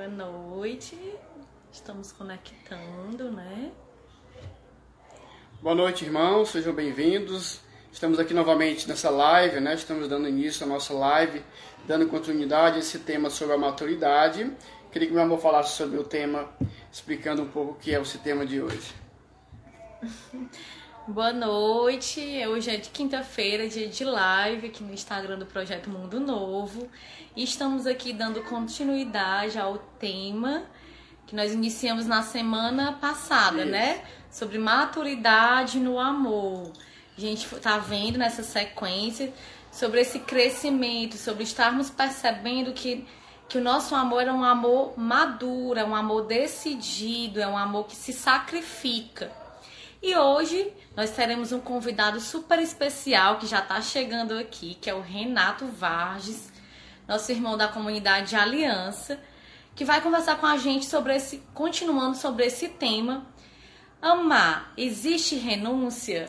Boa noite. Estamos conectando, né? Boa noite, irmãos. Sejam bem-vindos. Estamos aqui novamente nessa live, né? Estamos dando início à nossa live, dando continuidade a esse tema sobre a maturidade. Queria que meu amor falasse sobre o tema, explicando um pouco o que é esse tema de hoje. Boa noite. Hoje é de quinta-feira, dia de live aqui no Instagram do Projeto Mundo Novo. E estamos aqui dando continuidade ao tema que nós iniciamos na semana passada, Isso. né? Sobre maturidade no amor. A gente tá vendo nessa sequência sobre esse crescimento, sobre estarmos percebendo que, que o nosso amor é um amor maduro, é um amor decidido, é um amor que se sacrifica. E hoje nós teremos um convidado super especial que já está chegando aqui, que é o Renato Varges, nosso irmão da comunidade Aliança que vai conversar com a gente sobre esse, continuando sobre esse tema. Amar, existe renúncia?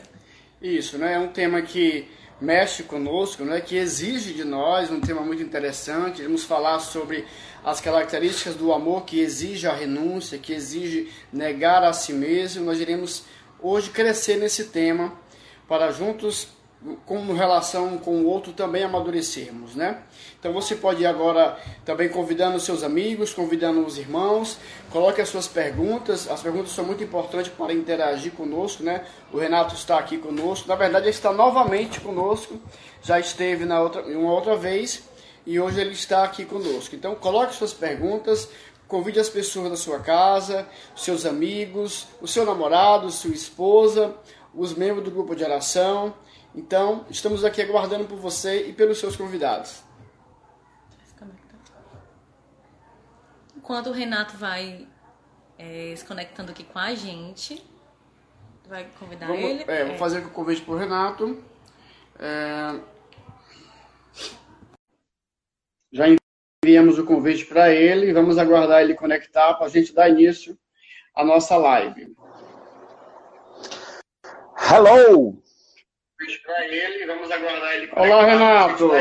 Isso, né? É um tema que mexe conosco, né? Que exige de nós um tema muito interessante. Vamos falar sobre as características do amor que exige a renúncia, que exige negar a si mesmo. Nós iremos hoje crescer nesse tema para juntos com relação com o outro também amadurecermos, né? Então você pode ir agora também convidando seus amigos, convidando os irmãos, coloque as suas perguntas, as perguntas são muito importantes para interagir conosco, né? O Renato está aqui conosco, na verdade ele está novamente conosco, já esteve na outra, uma outra vez e hoje ele está aqui conosco. Então coloque suas perguntas, convide as pessoas da sua casa, seus amigos, o seu namorado, sua esposa, os membros do grupo de oração, então, estamos aqui aguardando por você e pelos seus convidados. Enquanto o Renato vai é, se conectando aqui com a gente, vai convidar Vamos, ele. É, vou é. fazer o convite para o Renato. É... Já enviamos o convite para ele e vamos aguardar ele conectar para a gente dar início à nossa live. Hello! para ele. Vamos aguardar ele. Olá, Renato.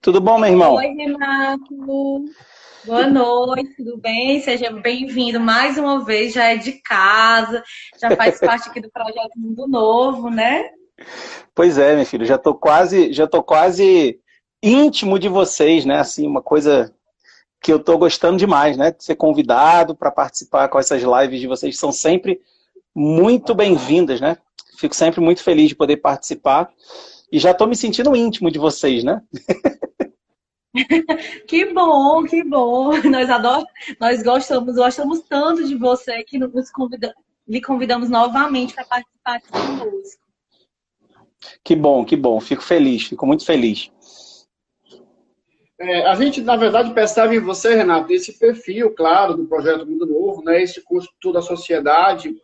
Tudo bom, meu irmão? Oi, Renato. Boa noite, tudo bem? Seja bem-vindo mais uma vez. Já é de casa, já faz parte aqui do projeto Mundo Novo, né? Pois é, meu filho. Já tô quase, já tô quase íntimo de vocês, né? Assim, uma coisa que eu tô gostando demais, né? De ser convidado para participar com essas lives de vocês são sempre muito bem-vindas, né? Fico sempre muito feliz de poder participar. E já estou me sentindo íntimo de vocês, né? que bom, que bom. Nós adoramos, nós gostamos, gostamos tanto de você que nos convida, lhe convidamos novamente para participar aqui conosco. Que bom, que bom. Fico feliz, fico muito feliz. É, a gente, na verdade, percebe em você, Renato, esse perfil, claro, do Projeto Mundo Novo, né, esse construtor da sociedade,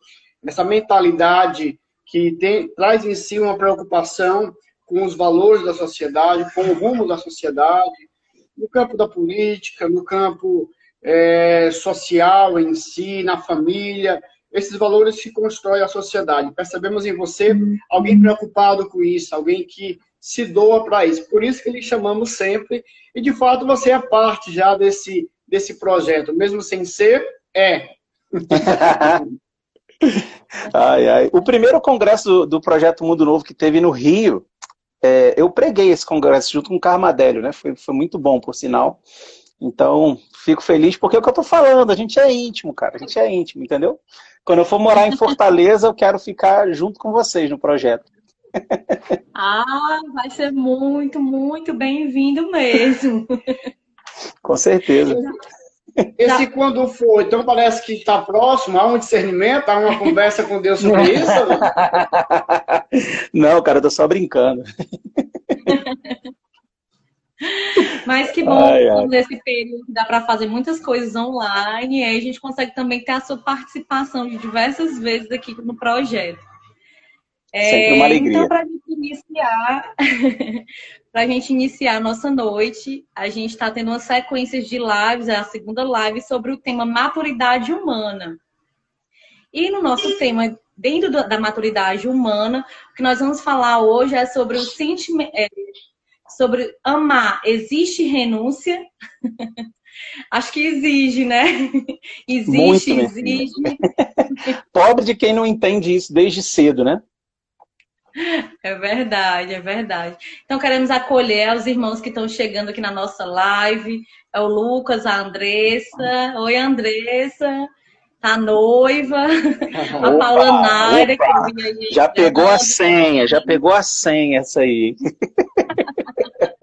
essa mentalidade que tem, traz em si uma preocupação com os valores da sociedade, com o rumo da sociedade, no campo da política, no campo é, social em si, na família, esses valores que constroem a sociedade. Percebemos em você alguém preocupado com isso, alguém que se doa para isso. Por isso que lhe chamamos sempre, e de fato você é parte já desse, desse projeto, mesmo sem ser, é. ai, ai. O primeiro congresso do, do, Projeto Mundo Novo que teve no Rio, é, eu preguei esse congresso junto com o Carmadélio, né? Foi, foi muito bom, por sinal. Então, fico feliz porque é o que eu tô falando, a gente é íntimo, cara, a gente é íntimo, entendeu? Quando eu for morar em Fortaleza, eu quero ficar junto com vocês no projeto. Ah, vai ser muito, muito bem-vindo mesmo. Com certeza. Esse quando for, então parece que está próximo, há um discernimento, há uma conversa com Deus sobre isso? Não, cara, eu tô só brincando. Mas que bom, ai, ai. nesse período dá para fazer muitas coisas online e aí a gente consegue também ter a sua participação de diversas vezes aqui no projeto. Sempre uma é, alegria. Então, para a gente iniciar, para a gente iniciar a nossa noite, a gente está tendo uma sequência de lives, é a segunda live sobre o tema maturidade humana. E no nosso tema, dentro da maturidade humana, o que nós vamos falar hoje é sobre o sentimento, é, sobre amar. Existe renúncia? Acho que exige, né? Existe, Muito, exige. Pobre de quem não entende isso desde cedo, né? É verdade, é verdade. Então queremos acolher os irmãos que estão chegando aqui na nossa live. É o Lucas, a Andressa. Oi, Andressa. A noiva, a opa, Paula Naira, que já pegou a senha, já pegou a senha essa aí.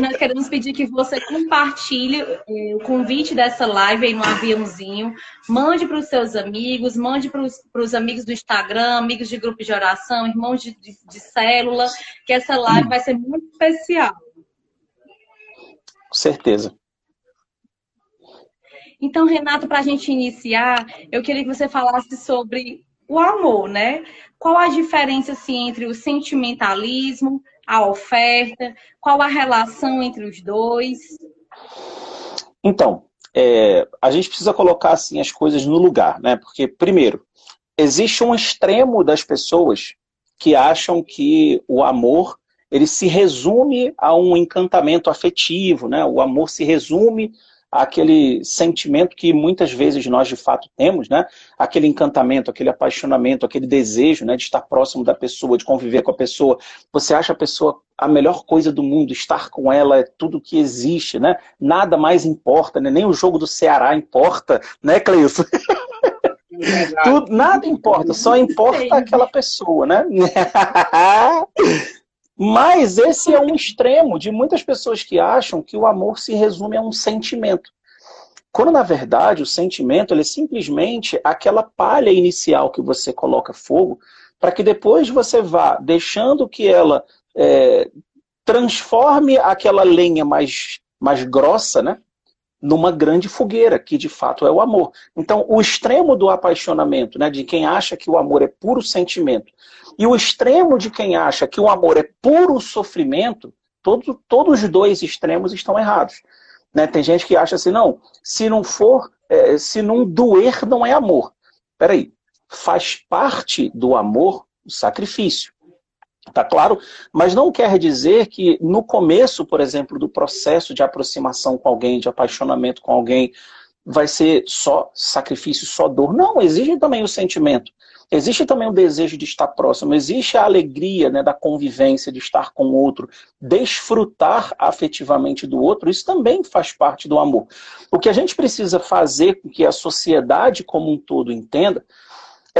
nós queremos pedir que você compartilhe eh, o convite dessa live aí no aviãozinho. Mande para os seus amigos, mande para os amigos do Instagram, amigos de grupo de oração, irmãos de, de, de célula, que essa live vai ser muito especial. Com certeza. Então, Renato, para a gente iniciar, eu queria que você falasse sobre o amor, né? Qual a diferença assim, entre o sentimentalismo, a oferta? Qual a relação entre os dois? Então, é, a gente precisa colocar assim as coisas no lugar, né? Porque, primeiro, existe um extremo das pessoas que acham que o amor ele se resume a um encantamento afetivo, né? O amor se resume aquele sentimento que muitas vezes nós de fato temos, né? Aquele encantamento, aquele apaixonamento, aquele desejo, né, de estar próximo da pessoa, de conviver com a pessoa. Você acha a pessoa a melhor coisa do mundo, estar com ela é tudo que existe, né? Nada mais importa, né? Nem o jogo do Ceará importa, né, Cleilson? Tudo, nada importa, só importa aquela pessoa, né? Mas esse é um extremo de muitas pessoas que acham que o amor se resume a um sentimento. Quando, na verdade, o sentimento é simplesmente aquela palha inicial que você coloca fogo, para que depois você vá deixando que ela é, transforme aquela lenha mais, mais grossa, né? Numa grande fogueira, que de fato é o amor. Então, o extremo do apaixonamento, né, de quem acha que o amor é puro sentimento, e o extremo de quem acha que o amor é puro sofrimento, todo, todos os dois extremos estão errados. Né? Tem gente que acha assim, não, se não for, é, se não doer, não é amor. Peraí, faz parte do amor o sacrifício. Tá claro? Mas não quer dizer que no começo, por exemplo, do processo de aproximação com alguém, de apaixonamento com alguém, vai ser só sacrifício, só dor. Não, exige também o sentimento. Existe também o desejo de estar próximo, existe a alegria né, da convivência, de estar com o outro, desfrutar afetivamente do outro, isso também faz parte do amor. O que a gente precisa fazer com que a sociedade como um todo entenda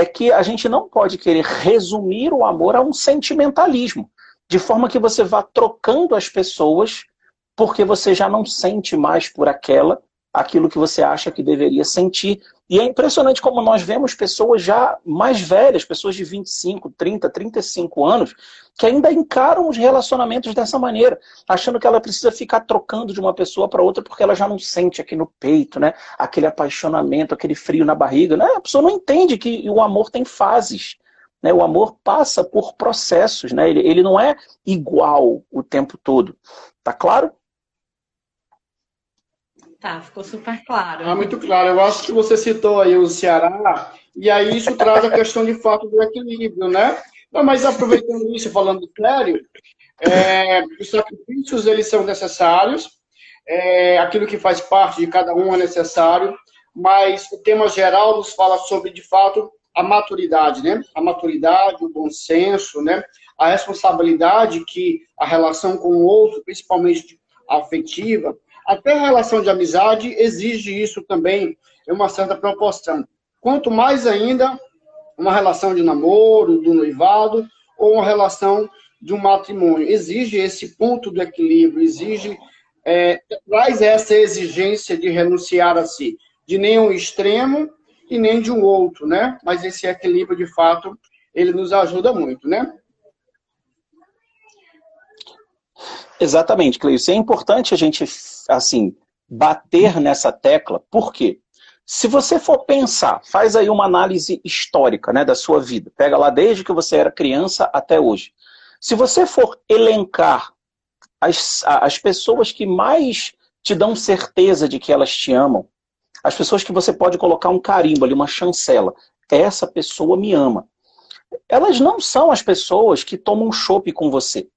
é que a gente não pode querer resumir o amor a um sentimentalismo, de forma que você vá trocando as pessoas porque você já não sente mais por aquela aquilo que você acha que deveria sentir. E é impressionante como nós vemos pessoas já mais velhas, pessoas de 25, 30, 35 anos, que ainda encaram os relacionamentos dessa maneira, achando que ela precisa ficar trocando de uma pessoa para outra porque ela já não sente aqui no peito, né? Aquele apaixonamento, aquele frio na barriga. Né? A pessoa não entende que o amor tem fases. Né? O amor passa por processos, né? ele, ele não é igual o tempo todo. Tá claro? Tá, ficou super claro. Ah, muito claro. Eu acho que você citou aí o Ceará, e aí isso traz a questão de fato do equilíbrio, né? Não, mas aproveitando isso, falando sério, é, os sacrifícios eles são necessários, é, aquilo que faz parte de cada um é necessário, mas o tema geral nos fala sobre, de fato, a maturidade, né? A maturidade, o bom senso, né? A responsabilidade que a relação com o outro, principalmente afetiva, até a relação de amizade exige isso também em uma certa proporção. Quanto mais ainda uma relação de namoro, do noivado, ou uma relação de um matrimônio. Exige esse ponto do equilíbrio, exige, é, traz essa exigência de renunciar a si, de nenhum extremo e nem de um outro, né? Mas esse equilíbrio, de fato, ele nos ajuda muito, né? Exatamente, Cleison. É importante a gente, assim, bater nessa tecla, por quê? Se você for pensar, faz aí uma análise histórica né, da sua vida, pega lá desde que você era criança até hoje. Se você for elencar as, as pessoas que mais te dão certeza de que elas te amam, as pessoas que você pode colocar um carimbo ali, uma chancela, essa pessoa me ama. Elas não são as pessoas que tomam chopp com você.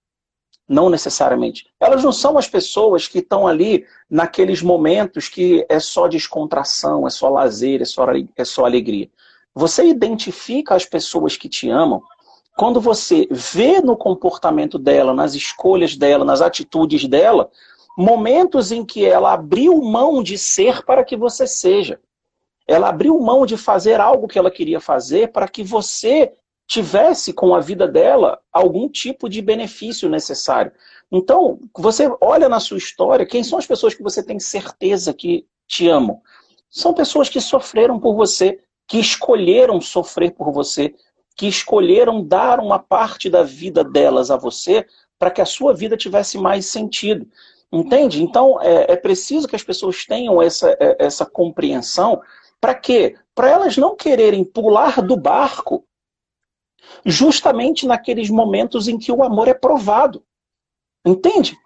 Não necessariamente. Elas não são as pessoas que estão ali naqueles momentos que é só descontração, é só lazer, é só, é só alegria. Você identifica as pessoas que te amam quando você vê no comportamento dela, nas escolhas dela, nas atitudes dela, momentos em que ela abriu mão de ser para que você seja. Ela abriu mão de fazer algo que ela queria fazer para que você tivesse com a vida dela algum tipo de benefício necessário. Então, você olha na sua história, quem são as pessoas que você tem certeza que te amam? São pessoas que sofreram por você, que escolheram sofrer por você, que escolheram dar uma parte da vida delas a você para que a sua vida tivesse mais sentido. Entende? Então, é, é preciso que as pessoas tenham essa, é, essa compreensão. Para quê? Para elas não quererem pular do barco justamente naqueles momentos em que o amor é provado. Entende?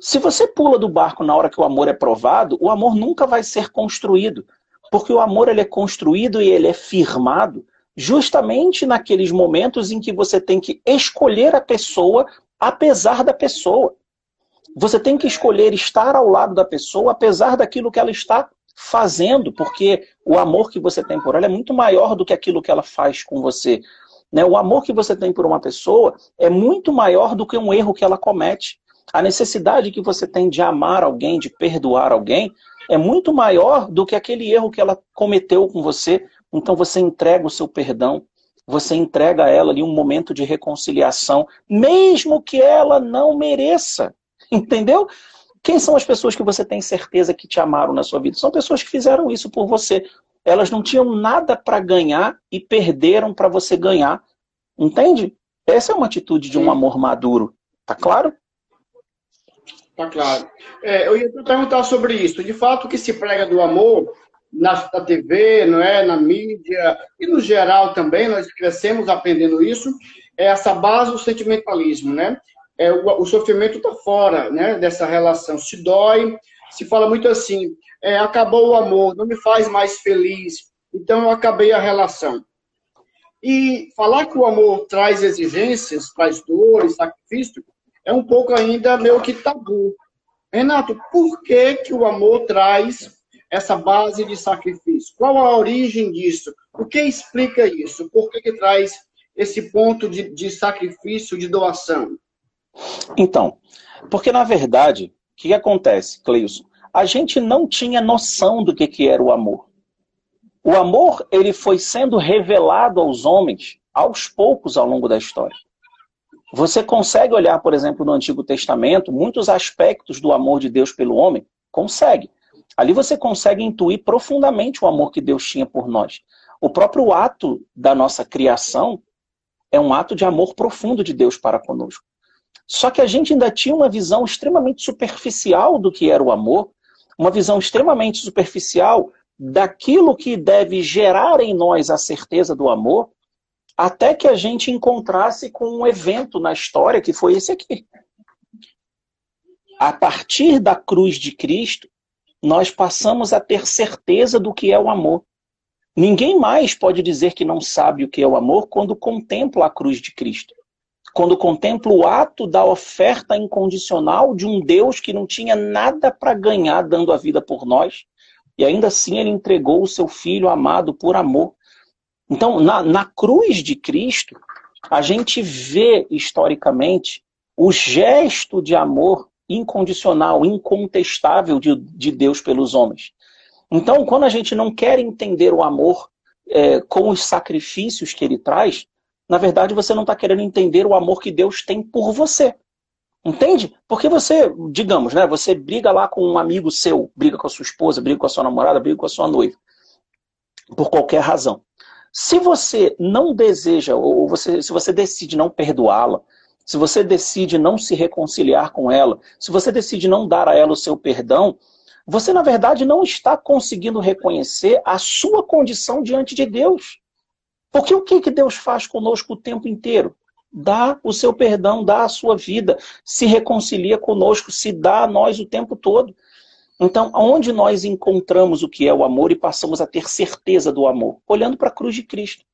Se você pula do barco na hora que o amor é provado, o amor nunca vai ser construído. Porque o amor ele é construído e ele é firmado justamente naqueles momentos em que você tem que escolher a pessoa apesar da pessoa. Você tem que escolher estar ao lado da pessoa apesar daquilo que ela está fazendo, porque o amor que você tem por ela é muito maior do que aquilo que ela faz com você. Né? O amor que você tem por uma pessoa é muito maior do que um erro que ela comete. A necessidade que você tem de amar alguém, de perdoar alguém, é muito maior do que aquele erro que ela cometeu com você. Então você entrega o seu perdão, você entrega a ela ali um momento de reconciliação, mesmo que ela não mereça. Entendeu? Quem são as pessoas que você tem certeza que te amaram na sua vida? São pessoas que fizeram isso por você. Elas não tinham nada para ganhar e perderam para você ganhar. Entende? Essa é uma atitude de um amor maduro. Tá claro? Tá claro. É, eu ia perguntar sobre isso. De fato, o que se prega do amor na, na TV, não é, na mídia e no geral também, nós crescemos aprendendo isso, é essa base do sentimentalismo, né? É, o, o sofrimento está fora né, dessa relação. Se dói, se fala muito assim, é, acabou o amor, não me faz mais feliz, então eu acabei a relação. E falar que o amor traz exigências, traz dores, sacrifício, é um pouco ainda meio que tabu. Renato, por que, que o amor traz essa base de sacrifício? Qual a origem disso? O que explica isso? Por que, que traz esse ponto de, de sacrifício, de doação? Então, porque na verdade, que, que acontece, Cleilson? a gente não tinha noção do que, que era o amor. O amor ele foi sendo revelado aos homens aos poucos ao longo da história. Você consegue olhar, por exemplo, no Antigo Testamento, muitos aspectos do amor de Deus pelo homem? Consegue. Ali você consegue intuir profundamente o amor que Deus tinha por nós. O próprio ato da nossa criação é um ato de amor profundo de Deus para conosco. Só que a gente ainda tinha uma visão extremamente superficial do que era o amor, uma visão extremamente superficial daquilo que deve gerar em nós a certeza do amor, até que a gente encontrasse com um evento na história que foi esse aqui. A partir da cruz de Cristo, nós passamos a ter certeza do que é o amor. Ninguém mais pode dizer que não sabe o que é o amor quando contempla a cruz de Cristo quando contemplo o ato da oferta incondicional de um Deus que não tinha nada para ganhar dando a vida por nós, e ainda assim ele entregou o seu filho amado por amor. Então, na, na cruz de Cristo, a gente vê historicamente o gesto de amor incondicional, incontestável de, de Deus pelos homens. Então, quando a gente não quer entender o amor é, com os sacrifícios que ele traz, na verdade você não está querendo entender o amor que Deus tem por você. Entende? Porque você, digamos, né, você briga lá com um amigo seu, briga com a sua esposa, briga com a sua namorada, briga com a sua noiva, por qualquer razão. Se você não deseja, ou você, se você decide não perdoá-la, se você decide não se reconciliar com ela, se você decide não dar a ela o seu perdão, você na verdade não está conseguindo reconhecer a sua condição diante de Deus. Porque o que, que Deus faz conosco o tempo inteiro? Dá o seu perdão, dá a sua vida, se reconcilia conosco, se dá a nós o tempo todo. Então, onde nós encontramos o que é o amor e passamos a ter certeza do amor? Olhando para a cruz de Cristo.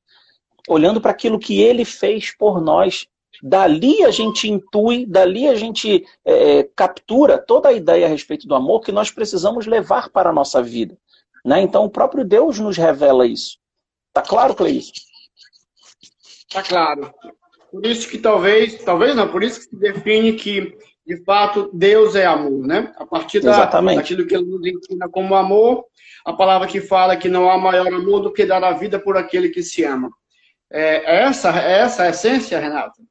Olhando para aquilo que ele fez por nós. dali a gente intui, dali a gente é, captura toda a ideia a respeito do amor que nós precisamos levar para a nossa vida. Né? Então o próprio Deus nos revela isso. Tá claro, Cleis? Tá claro. Por isso que talvez, talvez não, por isso que se define que, de fato, Deus é amor, né? A partir da, daquilo que ele nos ensina como amor, a palavra que fala que não há maior amor do que dar a vida por aquele que se ama. É essa, é essa a essência, Renato?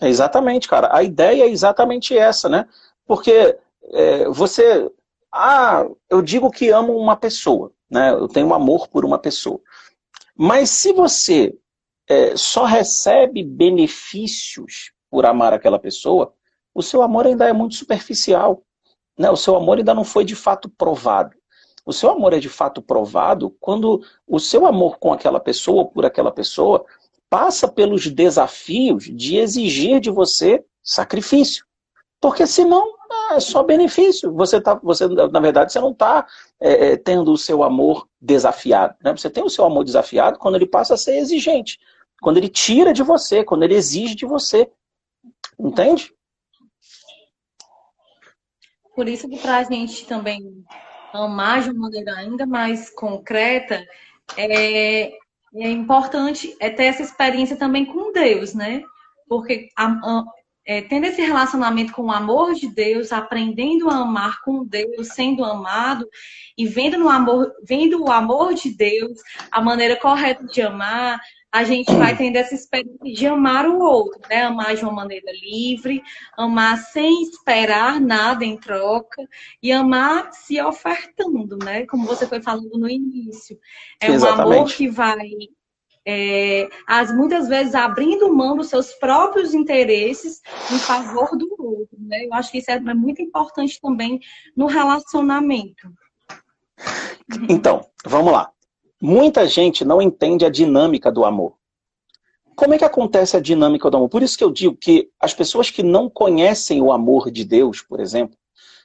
exatamente, cara. A ideia é exatamente essa, né? Porque é, você. Ah, eu digo que amo uma pessoa, né? Eu tenho amor por uma pessoa. Mas se você é, só recebe benefícios por amar aquela pessoa, o seu amor ainda é muito superficial. Né? O seu amor ainda não foi de fato provado. O seu amor é de fato provado quando o seu amor com aquela pessoa, por aquela pessoa, passa pelos desafios de exigir de você sacrifício. Porque senão é só benefício. Você tá, você, na verdade, você não está é, é, tendo o seu amor desafiado. Né? Você tem o seu amor desafiado quando ele passa a ser exigente. Quando ele tira de você, quando ele exige de você. Entende? Por isso que para a gente também amar de uma maneira ainda mais concreta, é, é importante é ter essa experiência também com Deus, né? Porque a, a, é, tendo esse relacionamento com o amor de Deus, aprendendo a amar com Deus, sendo amado e vendo no amor, vendo o amor de Deus, a maneira correta de amar, a gente vai tendo essa experiência de amar o outro, né? Amar de uma maneira livre, amar sem esperar nada em troca e amar se ofertando, né? Como você foi falando no início. É Exatamente. um amor que vai é, as, muitas vezes abrindo mão dos seus próprios interesses em favor do outro. Né? Eu acho que isso é muito importante também no relacionamento. Então, vamos lá. Muita gente não entende a dinâmica do amor. Como é que acontece a dinâmica do amor? Por isso que eu digo que as pessoas que não conhecem o amor de Deus, por exemplo,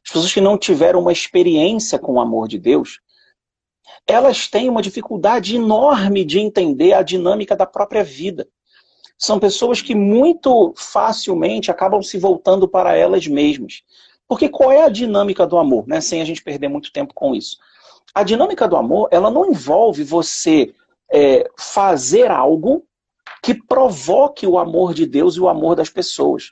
as pessoas que não tiveram uma experiência com o amor de Deus, elas têm uma dificuldade enorme de entender a dinâmica da própria vida. São pessoas que muito facilmente acabam se voltando para elas mesmas. Porque qual é a dinâmica do amor, né? Sem a gente perder muito tempo com isso. A dinâmica do amor, ela não envolve você é, fazer algo que provoque o amor de Deus e o amor das pessoas.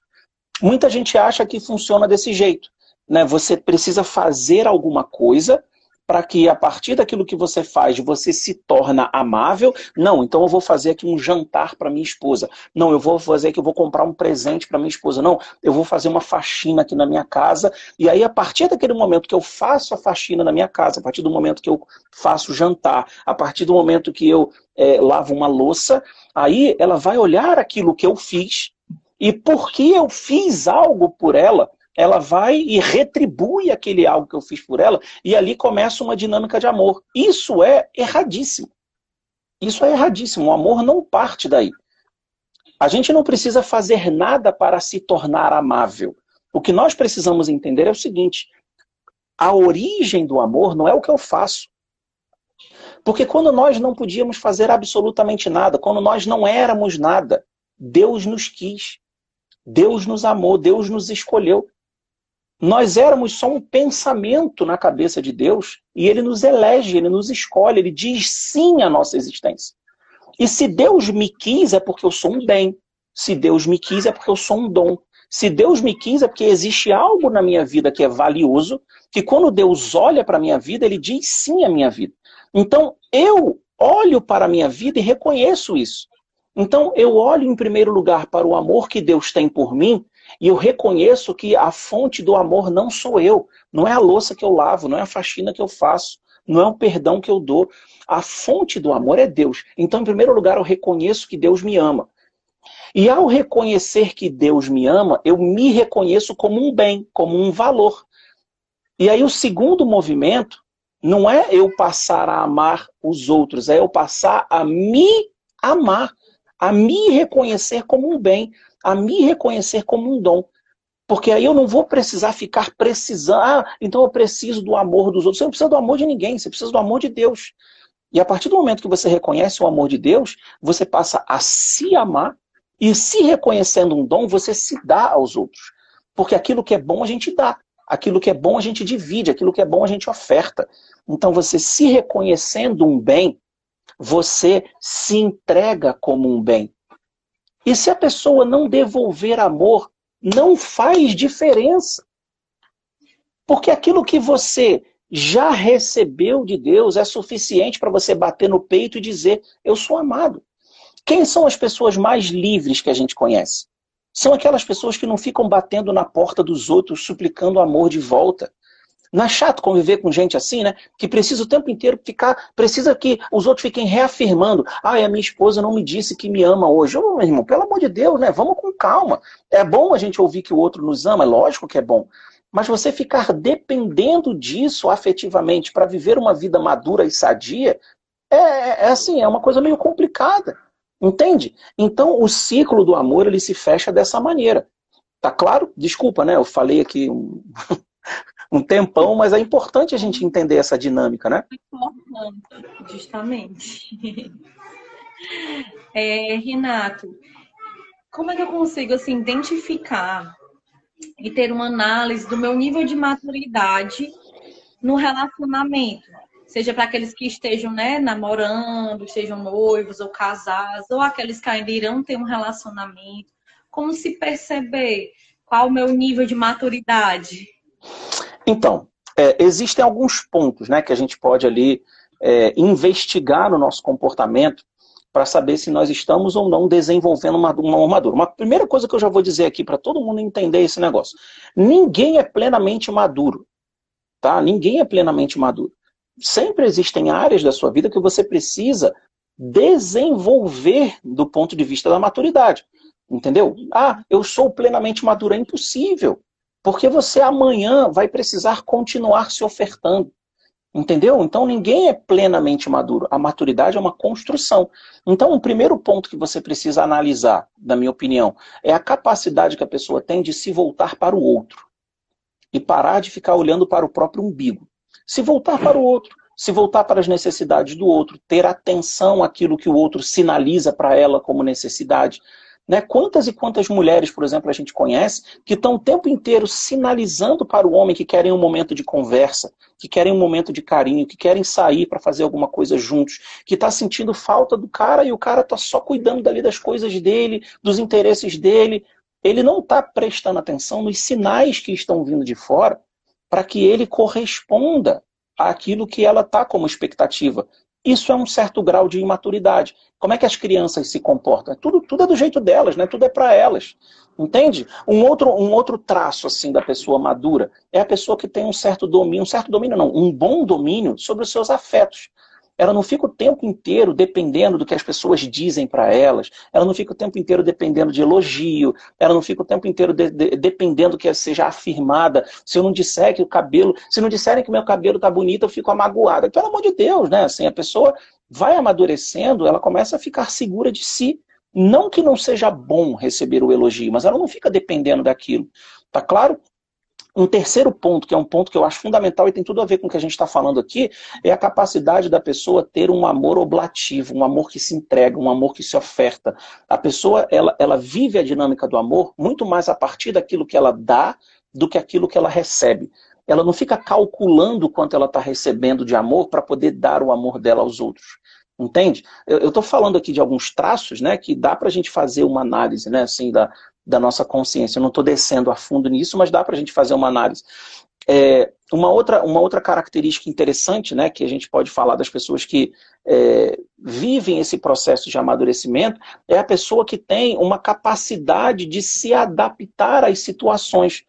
Muita gente acha que funciona desse jeito. Né? Você precisa fazer alguma coisa para que a partir daquilo que você faz, você se torna amável. Não, então eu vou fazer aqui um jantar para minha esposa. Não, eu vou fazer que eu vou comprar um presente para minha esposa. Não, eu vou fazer uma faxina aqui na minha casa. E aí, a partir daquele momento que eu faço a faxina na minha casa, a partir do momento que eu faço o jantar, a partir do momento que eu é, lavo uma louça, aí ela vai olhar aquilo que eu fiz e porque eu fiz algo por ela, ela vai e retribui aquele algo que eu fiz por ela, e ali começa uma dinâmica de amor. Isso é erradíssimo. Isso é erradíssimo. O amor não parte daí. A gente não precisa fazer nada para se tornar amável. O que nós precisamos entender é o seguinte: a origem do amor não é o que eu faço. Porque quando nós não podíamos fazer absolutamente nada, quando nós não éramos nada, Deus nos quis. Deus nos amou, Deus nos escolheu. Nós éramos só um pensamento na cabeça de Deus e ele nos elege, ele nos escolhe, ele diz sim à nossa existência. E se Deus me quis é porque eu sou um bem. Se Deus me quis é porque eu sou um dom. Se Deus me quis é porque existe algo na minha vida que é valioso, que quando Deus olha para a minha vida, ele diz sim à minha vida. Então, eu olho para a minha vida e reconheço isso. Então, eu olho em primeiro lugar para o amor que Deus tem por mim e eu reconheço que a fonte do amor não sou eu, não é a louça que eu lavo, não é a faxina que eu faço, não é o perdão que eu dou. A fonte do amor é Deus. Então, em primeiro lugar, eu reconheço que Deus me ama. E ao reconhecer que Deus me ama, eu me reconheço como um bem, como um valor. E aí o segundo movimento não é eu passar a amar os outros, é eu passar a me amar, a me reconhecer como um bem a me reconhecer como um dom. Porque aí eu não vou precisar ficar precisando, ah, então eu preciso do amor dos outros. Você não precisa do amor de ninguém, você precisa do amor de Deus. E a partir do momento que você reconhece o amor de Deus, você passa a se amar E se reconhecendo um dom, você se dá aos outros. Porque aquilo que é bom a gente dá. Aquilo que é bom a gente divide. Aquilo que é bom a gente oferta. Então você se reconhecendo um bem, você se entrega como um bem. E se a pessoa não devolver amor, não faz diferença. Porque aquilo que você já recebeu de Deus é suficiente para você bater no peito e dizer: Eu sou amado. Quem são as pessoas mais livres que a gente conhece? São aquelas pessoas que não ficam batendo na porta dos outros, suplicando amor de volta. Não é chato conviver com gente assim, né? Que precisa o tempo inteiro ficar, precisa que os outros fiquem reafirmando. Ah, a minha esposa não me disse que me ama hoje. Ô, meu irmão, pelo amor de Deus, né? Vamos com calma. É bom a gente ouvir que o outro nos ama, é lógico que é bom. Mas você ficar dependendo disso afetivamente para viver uma vida madura e sadia, é, é, assim, é uma coisa meio complicada. Entende? Então o ciclo do amor ele se fecha dessa maneira. Tá claro? Desculpa, né? Eu falei aqui um, um tempão, mas é importante a gente entender essa dinâmica, né? Justamente. É, Renato, como é que eu consigo assim identificar e ter uma análise do meu nível de maturidade no relacionamento. Seja para aqueles que estejam né, namorando, estejam noivos ou casados, ou aqueles que ainda irão ter um relacionamento. Como se perceber qual o meu nível de maturidade? Então, é, existem alguns pontos né, que a gente pode ali é, investigar no nosso comportamento para saber se nós estamos ou não desenvolvendo uma, uma armadura. Uma primeira coisa que eu já vou dizer aqui para todo mundo entender esse negócio: ninguém é plenamente maduro, tá? Ninguém é plenamente maduro. Sempre existem áreas da sua vida que você precisa desenvolver do ponto de vista da maturidade. Entendeu? Ah, eu sou plenamente maduro. É impossível. Porque você amanhã vai precisar continuar se ofertando. Entendeu? Então ninguém é plenamente maduro. A maturidade é uma construção. Então, o primeiro ponto que você precisa analisar, na minha opinião, é a capacidade que a pessoa tem de se voltar para o outro e parar de ficar olhando para o próprio umbigo. Se voltar para o outro, se voltar para as necessidades do outro, ter atenção àquilo que o outro sinaliza para ela como necessidade, né? Quantas e quantas mulheres, por exemplo, a gente conhece que estão o tempo inteiro sinalizando para o homem que querem um momento de conversa, que querem um momento de carinho, que querem sair para fazer alguma coisa juntos, que está sentindo falta do cara e o cara está só cuidando dali das coisas dele, dos interesses dele. Ele não está prestando atenção nos sinais que estão vindo de fora para que ele corresponda àquilo que ela está como expectativa. Isso é um certo grau de imaturidade. Como é que as crianças se comportam? Tudo, tudo é do jeito delas, né? Tudo é para elas. Entende? Um outro, um outro traço assim da pessoa madura é a pessoa que tem um certo domínio, um certo domínio não, um bom domínio sobre os seus afetos. Ela não fica o tempo inteiro dependendo do que as pessoas dizem para elas. Ela não fica o tempo inteiro dependendo de elogio. Ela não fica o tempo inteiro de, de, dependendo que seja afirmada. Se eu não disser que o cabelo, se não disserem que meu cabelo tá bonito, eu fico amagoada. Pelo amor de Deus, né? Assim, a pessoa vai amadurecendo, ela começa a ficar segura de si. Não que não seja bom receber o elogio, mas ela não fica dependendo daquilo. Tá claro? Um terceiro ponto, que é um ponto que eu acho fundamental e tem tudo a ver com o que a gente está falando aqui, é a capacidade da pessoa ter um amor oblativo, um amor que se entrega, um amor que se oferta. A pessoa, ela, ela vive a dinâmica do amor muito mais a partir daquilo que ela dá do que aquilo que ela recebe. Ela não fica calculando quanto ela está recebendo de amor para poder dar o amor dela aos outros. Entende? Eu estou falando aqui de alguns traços, né, que dá para a gente fazer uma análise, né, assim, da, da nossa consciência. Eu não estou descendo a fundo nisso, mas dá para a gente fazer uma análise. É, uma, outra, uma outra característica interessante, né, que a gente pode falar das pessoas que é, vivem esse processo de amadurecimento, é a pessoa que tem uma capacidade de se adaptar às situações.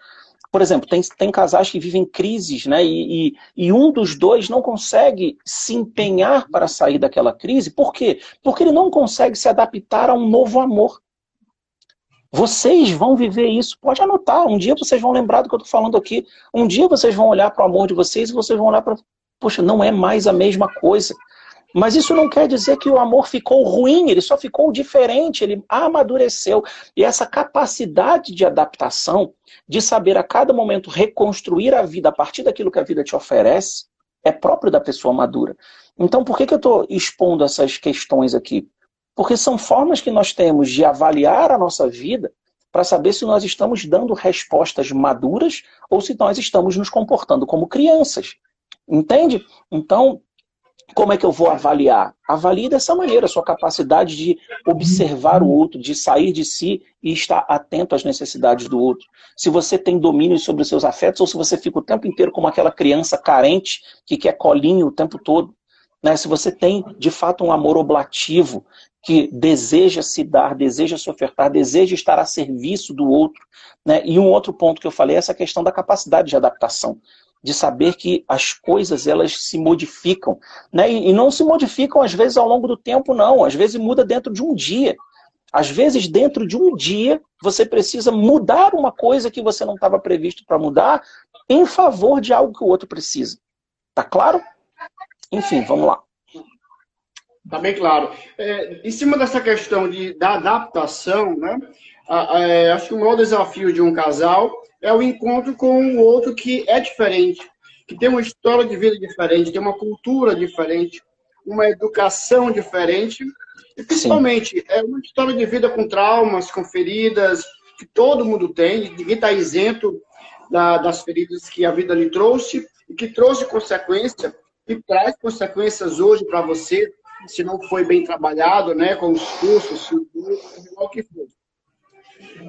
Por exemplo, tem, tem casais que vivem crises, né? E, e, e, um dos dois não consegue se empenhar para sair daquela crise. Por quê? Porque ele não consegue se adaptar a um novo amor. Vocês vão viver isso. Pode anotar. Um dia vocês vão lembrar do que eu estou falando aqui. Um dia vocês vão olhar para o amor de vocês e vocês vão olhar para. Poxa, não é mais a mesma coisa. Mas isso não quer dizer que o amor ficou ruim, ele só ficou diferente, ele amadureceu. E essa capacidade de adaptação, de saber a cada momento reconstruir a vida a partir daquilo que a vida te oferece, é próprio da pessoa madura. Então, por que, que eu estou expondo essas questões aqui? Porque são formas que nós temos de avaliar a nossa vida para saber se nós estamos dando respostas maduras ou se nós estamos nos comportando como crianças. Entende? Então, como é que eu vou avaliar? Avalie dessa maneira a sua capacidade de observar o outro, de sair de si e estar atento às necessidades do outro. Se você tem domínio sobre os seus afetos ou se você fica o tempo inteiro como aquela criança carente que quer colinho o tempo todo. Né? Se você tem, de fato, um amor oblativo que deseja se dar, deseja se ofertar, deseja estar a serviço do outro. Né? E um outro ponto que eu falei é essa questão da capacidade de adaptação de saber que as coisas elas se modificam, né? E, e, não se modificam às vezes ao longo do tempo, não. Às vezes muda dentro de um dia. Às vezes dentro de um dia você precisa mudar uma coisa que você não estava previsto para mudar em favor de algo que o outro precisa. Tá claro? Enfim, vamos lá. Tá bem claro. É, em cima dessa questão de, da adaptação, né? É, acho que o maior desafio de um casal é o encontro com o outro que é diferente, que tem uma história de vida diferente, tem uma cultura diferente, uma educação diferente, e principalmente Sim. é uma história de vida com traumas, com feridas, que todo mundo tem, ninguém está isento da, das feridas que a vida lhe trouxe, e que trouxe consequência, e traz consequências hoje para você, se não foi bem trabalhado, né, com os cursos, o que for.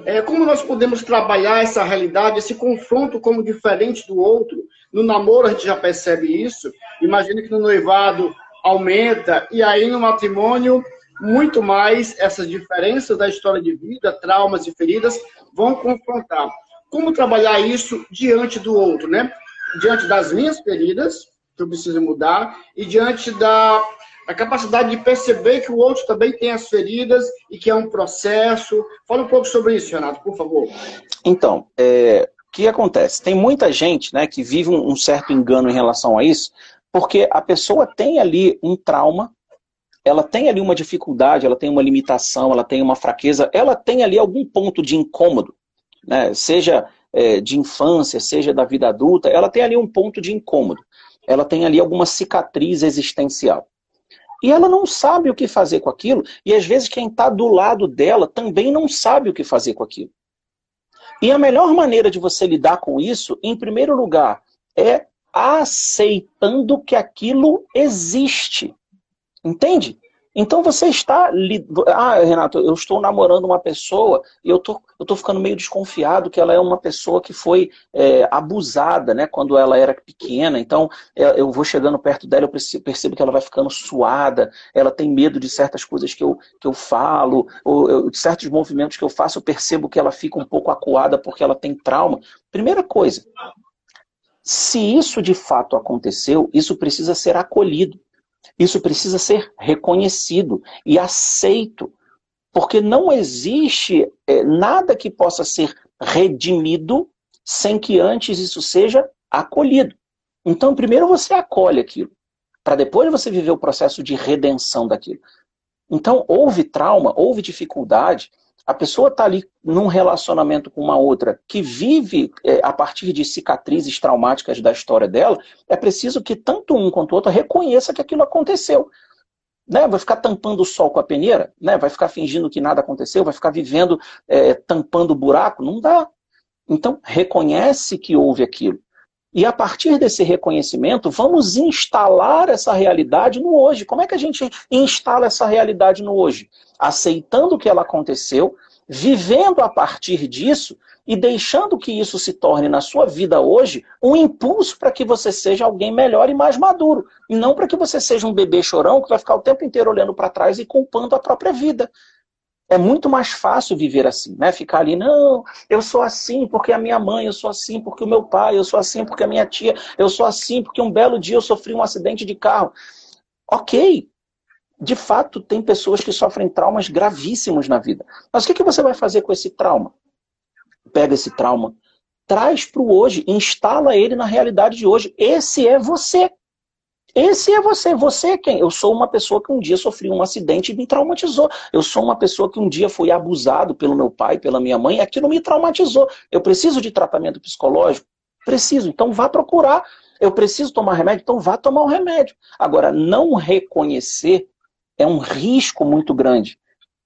É, como nós podemos trabalhar essa realidade, esse confronto como diferente do outro? No namoro a gente já percebe isso. Imagina que no noivado aumenta e aí no matrimônio muito mais essas diferenças da história de vida, traumas e feridas vão confrontar. Como trabalhar isso diante do outro, né? Diante das minhas feridas, que eu preciso mudar, e diante da a capacidade de perceber que o outro também tem as feridas e que é um processo. Fala um pouco sobre isso, Renato, por favor. Então, é, o que acontece? Tem muita gente né, que vive um, certo engano em relação a isso, porque a pessoa tem ali um trauma, ela tem ali uma dificuldade, ela tem uma limitação, ela tem uma fraqueza, ela tem ali algum ponto de incômodo, né, seja é, de infância, seja da vida adulta, ela tem ali um ponto de incômodo. Ela tem ali alguma cicatriz existencial. E ela não sabe o que fazer com aquilo, e às vezes quem está do lado dela também não sabe o que fazer com aquilo. E a melhor maneira de você lidar com isso, em primeiro lugar, é aceitando que aquilo existe. Entende? Então você está. Ah, Renato, eu estou namorando uma pessoa e eu tô, estou ficando meio desconfiado que ela é uma pessoa que foi é, abusada né, quando ela era pequena. Então é, eu vou chegando perto dela, eu percebo que ela vai ficando suada, ela tem medo de certas coisas que eu, que eu falo, ou eu, de certos movimentos que eu faço, eu percebo que ela fica um pouco acuada porque ela tem trauma. Primeira coisa, se isso de fato aconteceu, isso precisa ser acolhido. Isso precisa ser reconhecido e aceito, porque não existe é, nada que possa ser redimido sem que antes isso seja acolhido. Então, primeiro você acolhe aquilo, para depois você viver o processo de redenção daquilo. Então, houve trauma, houve dificuldade, a pessoa está ali num relacionamento com uma outra que vive é, a partir de cicatrizes traumáticas da história dela, é preciso que tanto um quanto o outro reconheça que aquilo aconteceu. Né? Vai ficar tampando o sol com a peneira? Né? Vai ficar fingindo que nada aconteceu? Vai ficar vivendo é, tampando o buraco? Não dá. Então, reconhece que houve aquilo. E a partir desse reconhecimento, vamos instalar essa realidade no hoje. Como é que a gente instala essa realidade no hoje? Aceitando que ela aconteceu, vivendo a partir disso e deixando que isso se torne na sua vida hoje um impulso para que você seja alguém melhor e mais maduro. E não para que você seja um bebê chorão que vai ficar o tempo inteiro olhando para trás e culpando a própria vida. É muito mais fácil viver assim, né? Ficar ali, não, eu sou assim porque a minha mãe, eu sou assim porque o meu pai, eu sou assim porque a minha tia, eu sou assim porque um belo dia eu sofri um acidente de carro. Ok, de fato, tem pessoas que sofrem traumas gravíssimos na vida. Mas o que, que você vai fazer com esse trauma? Pega esse trauma, traz para o hoje, instala ele na realidade de hoje. Esse é você. Esse é você. Você é quem? Eu sou uma pessoa que um dia sofri um acidente e me traumatizou. Eu sou uma pessoa que um dia fui abusado pelo meu pai, pela minha mãe, e aquilo me traumatizou. Eu preciso de tratamento psicológico? Preciso. Então vá procurar. Eu preciso tomar remédio? Então vá tomar o remédio. Agora, não reconhecer é um risco muito grande.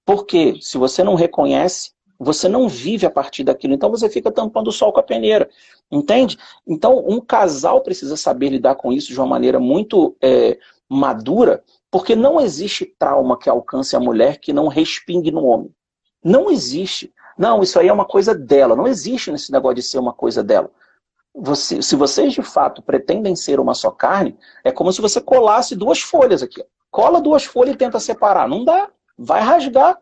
Porque se você não reconhece, você não vive a partir daquilo. Então você fica tampando o sol com a peneira. Entende? Então um casal precisa saber lidar com isso de uma maneira muito é, madura, porque não existe trauma que alcance a mulher que não respingue no homem. Não existe. Não, isso aí é uma coisa dela. Não existe nesse negócio de ser uma coisa dela. Você, se vocês de fato pretendem ser uma só carne, é como se você colasse duas folhas aqui. Cola duas folhas e tenta separar. Não dá. Vai rasgar.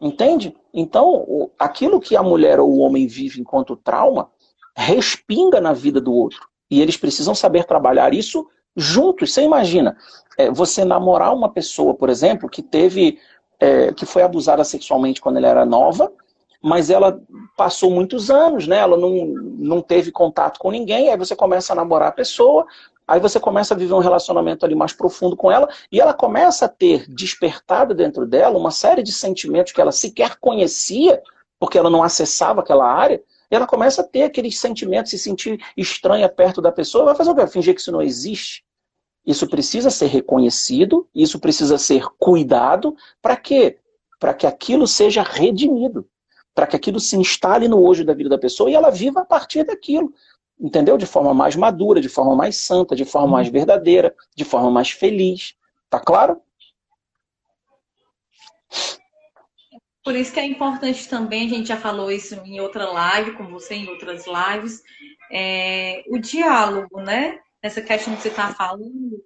Entende? Então, aquilo que a mulher ou o homem vive enquanto trauma respinga na vida do outro. E eles precisam saber trabalhar isso juntos. Você imagina, é, você namorar uma pessoa, por exemplo, que teve, é, que foi abusada sexualmente quando ela era nova, mas ela passou muitos anos, né? Ela não, não teve contato com ninguém, aí você começa a namorar a pessoa, aí você começa a viver um relacionamento ali mais profundo com ela, e ela começa a ter despertado dentro dela uma série de sentimentos que ela sequer conhecia, porque ela não acessava aquela área, e ela começa a ter aqueles sentimentos, se sentir estranha perto da pessoa, vai fazer o quê? Fingir que isso não existe. Isso precisa ser reconhecido, isso precisa ser cuidado, para quê? Para que aquilo seja redimido para que aquilo se instale no hoje da vida da pessoa e ela viva a partir daquilo. Entendeu? De forma mais madura, de forma mais santa, de forma mais verdadeira, de forma mais feliz. Tá claro? Por isso que é importante também, a gente já falou isso em outra live com você, em outras lives, é, o diálogo, né? Essa questão que você está falando.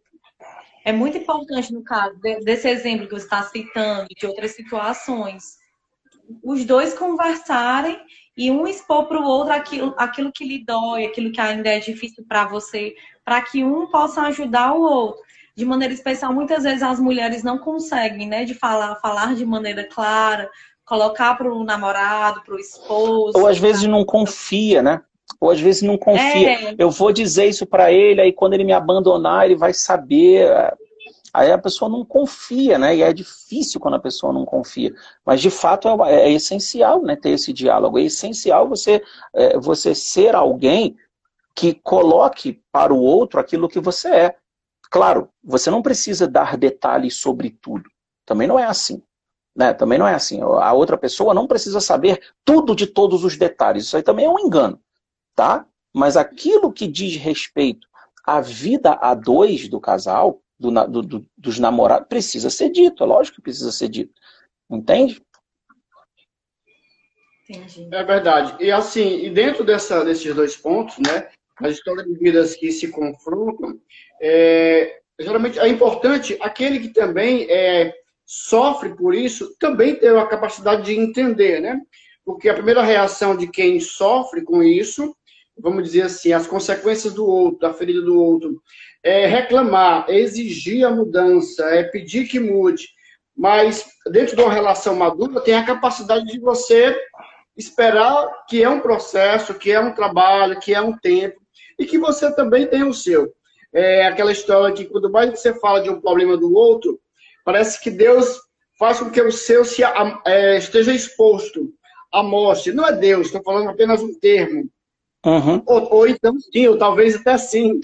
É muito importante no caso desse exemplo que você está citando, de outras situações os dois conversarem e um expor para o outro aquilo, aquilo que lhe dói, aquilo que ainda é difícil para você, para que um possa ajudar o outro. De maneira especial, muitas vezes as mulheres não conseguem, né, de falar, falar de maneira clara, colocar para o namorado, para o esposo. Ou às vezes não confia, né? Ou às vezes não confia. É. Eu vou dizer isso para ele, aí quando ele me abandonar, ele vai saber. Aí a pessoa não confia, né? E é difícil quando a pessoa não confia. Mas de fato é, é essencial, né? Ter esse diálogo. É essencial você, é, você ser alguém que coloque para o outro aquilo que você é. Claro, você não precisa dar detalhes sobre tudo. Também não é assim. Né? Também não é assim. A outra pessoa não precisa saber tudo de todos os detalhes. Isso aí também é um engano. Tá? Mas aquilo que diz respeito à vida a dois do casal, do, do, dos namorados, precisa ser dito, é lógico que precisa ser dito. Entende? Entendi. É verdade. E assim, e dentro dessa, desses dois pontos, né, as histórias de vidas que se confrontam, é, geralmente é importante aquele que também é, sofre por isso também ter a capacidade de entender, né? Porque a primeira reação de quem sofre com isso, vamos dizer assim, as consequências do outro, da ferida do outro, é reclamar, é exigir a mudança, é pedir que mude. Mas dentro de uma relação madura, tem a capacidade de você esperar que é um processo, que é um trabalho, que é um tempo, e que você também tem o seu. É aquela história que quando mais você fala de um problema do outro, parece que Deus faz com que o seu se, é, esteja exposto à morte. Não é Deus, estou falando apenas um termo. Uhum. Ou, ou, então sim, ou talvez até sim.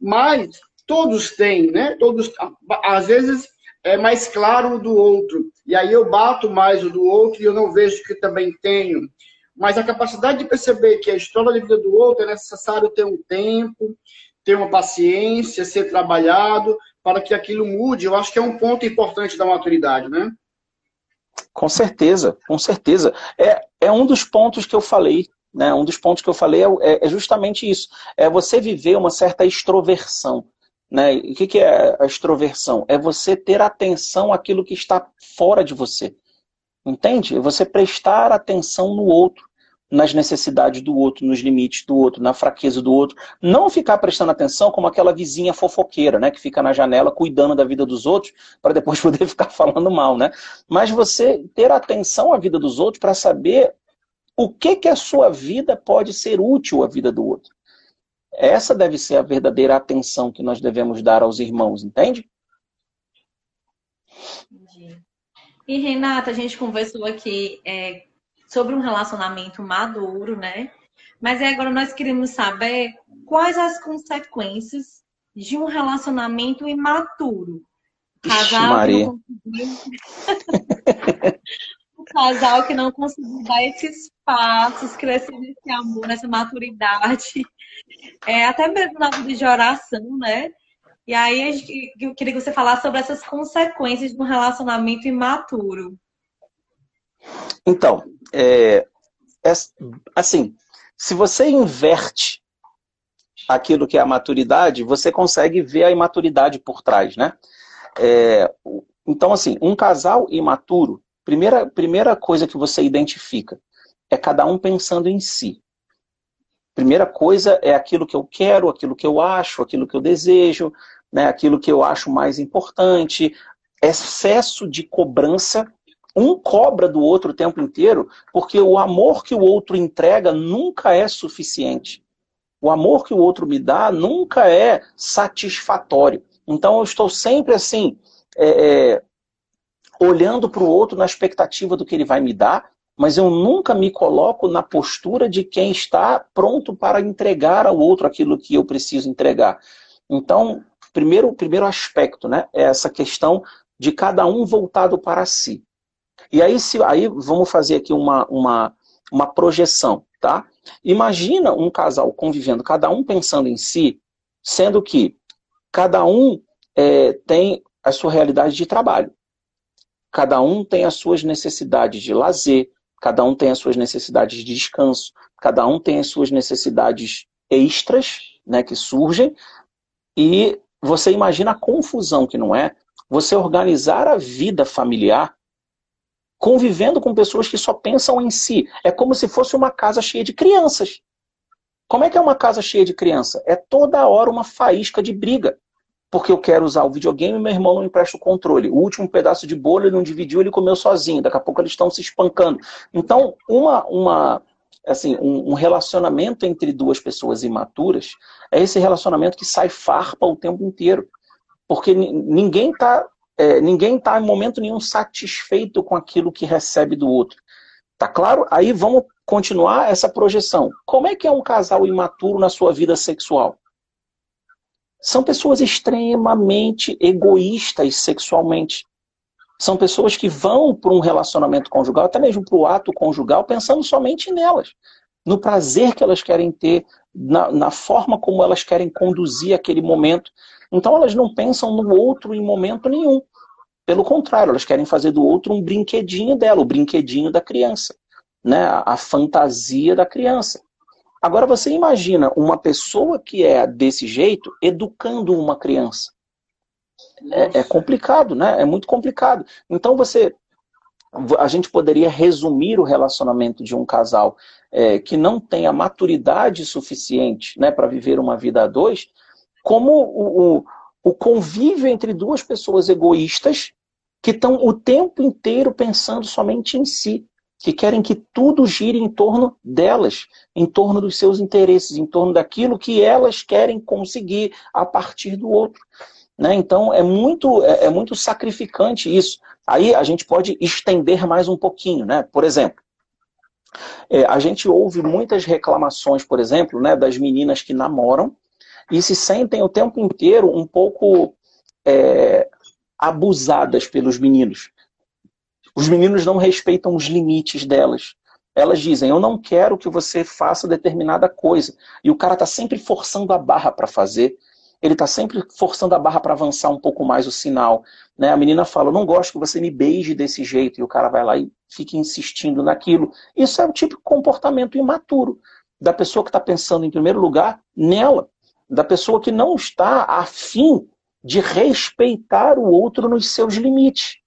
Mas todos têm, né? Todos, às vezes é mais claro o do outro. E aí eu bato mais o do outro e eu não vejo que também tenho. Mas a capacidade de perceber que a história da vida do outro é necessário ter um tempo, ter uma paciência, ser trabalhado para que aquilo mude. Eu acho que é um ponto importante da maturidade, né? Com certeza, com certeza. É, é um dos pontos que eu falei né? Um dos pontos que eu falei é, é, justamente isso. É você viver uma certa extroversão. Né? O que, que é a extroversão? É você ter atenção àquilo que está fora de você. Entende? É você prestar atenção no outro, nas necessidades do outro, nos limites do outro, na fraqueza do outro. Não ficar prestando atenção como aquela vizinha fofoqueira, né? Que fica na janela cuidando da vida dos outros para depois poder ficar falando mal, né? Mas você ter atenção à vida dos outros para saber o que que a sua vida pode ser útil à vida do outro. Essa deve ser a verdadeira atenção que nós devemos dar aos irmãos, entende? Entendi. E Renata, a gente conversou aqui é, sobre um relacionamento maduro, né? Mas agora nós queremos saber quais as consequências de um relacionamento imaturo. casal Maria. o casal que não conseguiu dar esses passos, crescer nesse amor, nessa maturidade, é, até mesmo na vida de oração, né? E aí eu queria que você falasse sobre essas consequências de um relacionamento imaturo. Então, é, é, assim, se você inverte aquilo que é a maturidade, você consegue ver a imaturidade por trás, né? É, então, assim, um casal imaturo, primeira, primeira coisa que você identifica é cada um pensando em si. Primeira coisa é aquilo que eu quero, aquilo que eu acho, aquilo que eu desejo, né, aquilo que eu acho mais importante. Excesso de cobrança. Um cobra do outro o tempo inteiro, porque o amor que o outro entrega nunca é suficiente. O amor que o outro me dá nunca é satisfatório. Então eu estou sempre assim, é, é, olhando para o outro na expectativa do que ele vai me dar, mas eu nunca me coloco na postura de quem está pronto para entregar ao outro aquilo que eu preciso entregar. Então, primeiro, primeiro aspecto, né, é essa questão de cada um voltado para si. E aí, se, aí vamos fazer aqui uma, uma, uma projeção, tá? Imagina um casal convivendo, cada um pensando em si, sendo que cada um é, tem a sua realidade de trabalho. Cada um tem as suas necessidades de lazer, cada um tem as suas necessidades de descanso, cada um tem as suas necessidades extras né, que surgem, e você imagina a confusão que não é você organizar a vida familiar convivendo com pessoas que só pensam em si. É como se fosse uma casa cheia de crianças. Como é que é uma casa cheia de criança? É toda hora uma faísca de briga. Porque eu quero usar o videogame e meu irmão não empresta o controle. O último pedaço de bolo ele não dividiu, ele comeu sozinho. Daqui a pouco eles estão se espancando. Então, uma, uma, assim, um, um, relacionamento entre duas pessoas imaturas é esse relacionamento que sai farpa o tempo inteiro. Porque ninguém está é, ninguém tá em momento nenhum satisfeito com aquilo que recebe do outro. Tá claro? Aí vamos continuar essa projeção. Como é que é um casal imaturo na sua vida sexual? São pessoas extremamente egoístas sexualmente. São pessoas que vão para um relacionamento conjugal, até mesmo para o ato conjugal, pensando somente nelas, no prazer que elas querem ter, na, na, forma como elas querem conduzir aquele momento. Então elas não pensam no outro em momento nenhum. Pelo contrário, elas querem fazer do outro um brinquedinho dela, o brinquedinho da criança, né? a, a fantasia da criança. Agora você imagina uma pessoa que é desse jeito educando uma criança é, é, complicado, né? É muito complicado. Então você, a gente poderia resumir o relacionamento de um casal é, que não tem a maturidade suficiente, né, para viver uma vida a dois, como o, o, o convívio entre duas pessoas egoístas que estão o tempo inteiro pensando somente em si, que querem que tudo gire em torno delas, em torno dos seus interesses, em torno daquilo que elas querem conseguir a partir do outro. Né? Então é muito, é, é muito sacrificante isso. Aí a gente pode estender mais um pouquinho. Né? Por exemplo, é, a gente ouve muitas reclamações, por exemplo, né, das meninas que namoram e se sentem o tempo inteiro um pouco é, abusadas pelos meninos. Os meninos não respeitam os limites delas. Elas dizem, eu não quero que você faça determinada coisa. E o cara está sempre forçando a barra para fazer ele está sempre forçando a barra para avançar um pouco mais o sinal. Né? A menina fala, eu não gosto que você me beije desse jeito, e o cara vai lá e fica insistindo naquilo. Isso é o tipo de comportamento imaturo da pessoa que está pensando, em primeiro lugar, nela, da pessoa que não está afim de respeitar o outro nos seus limites.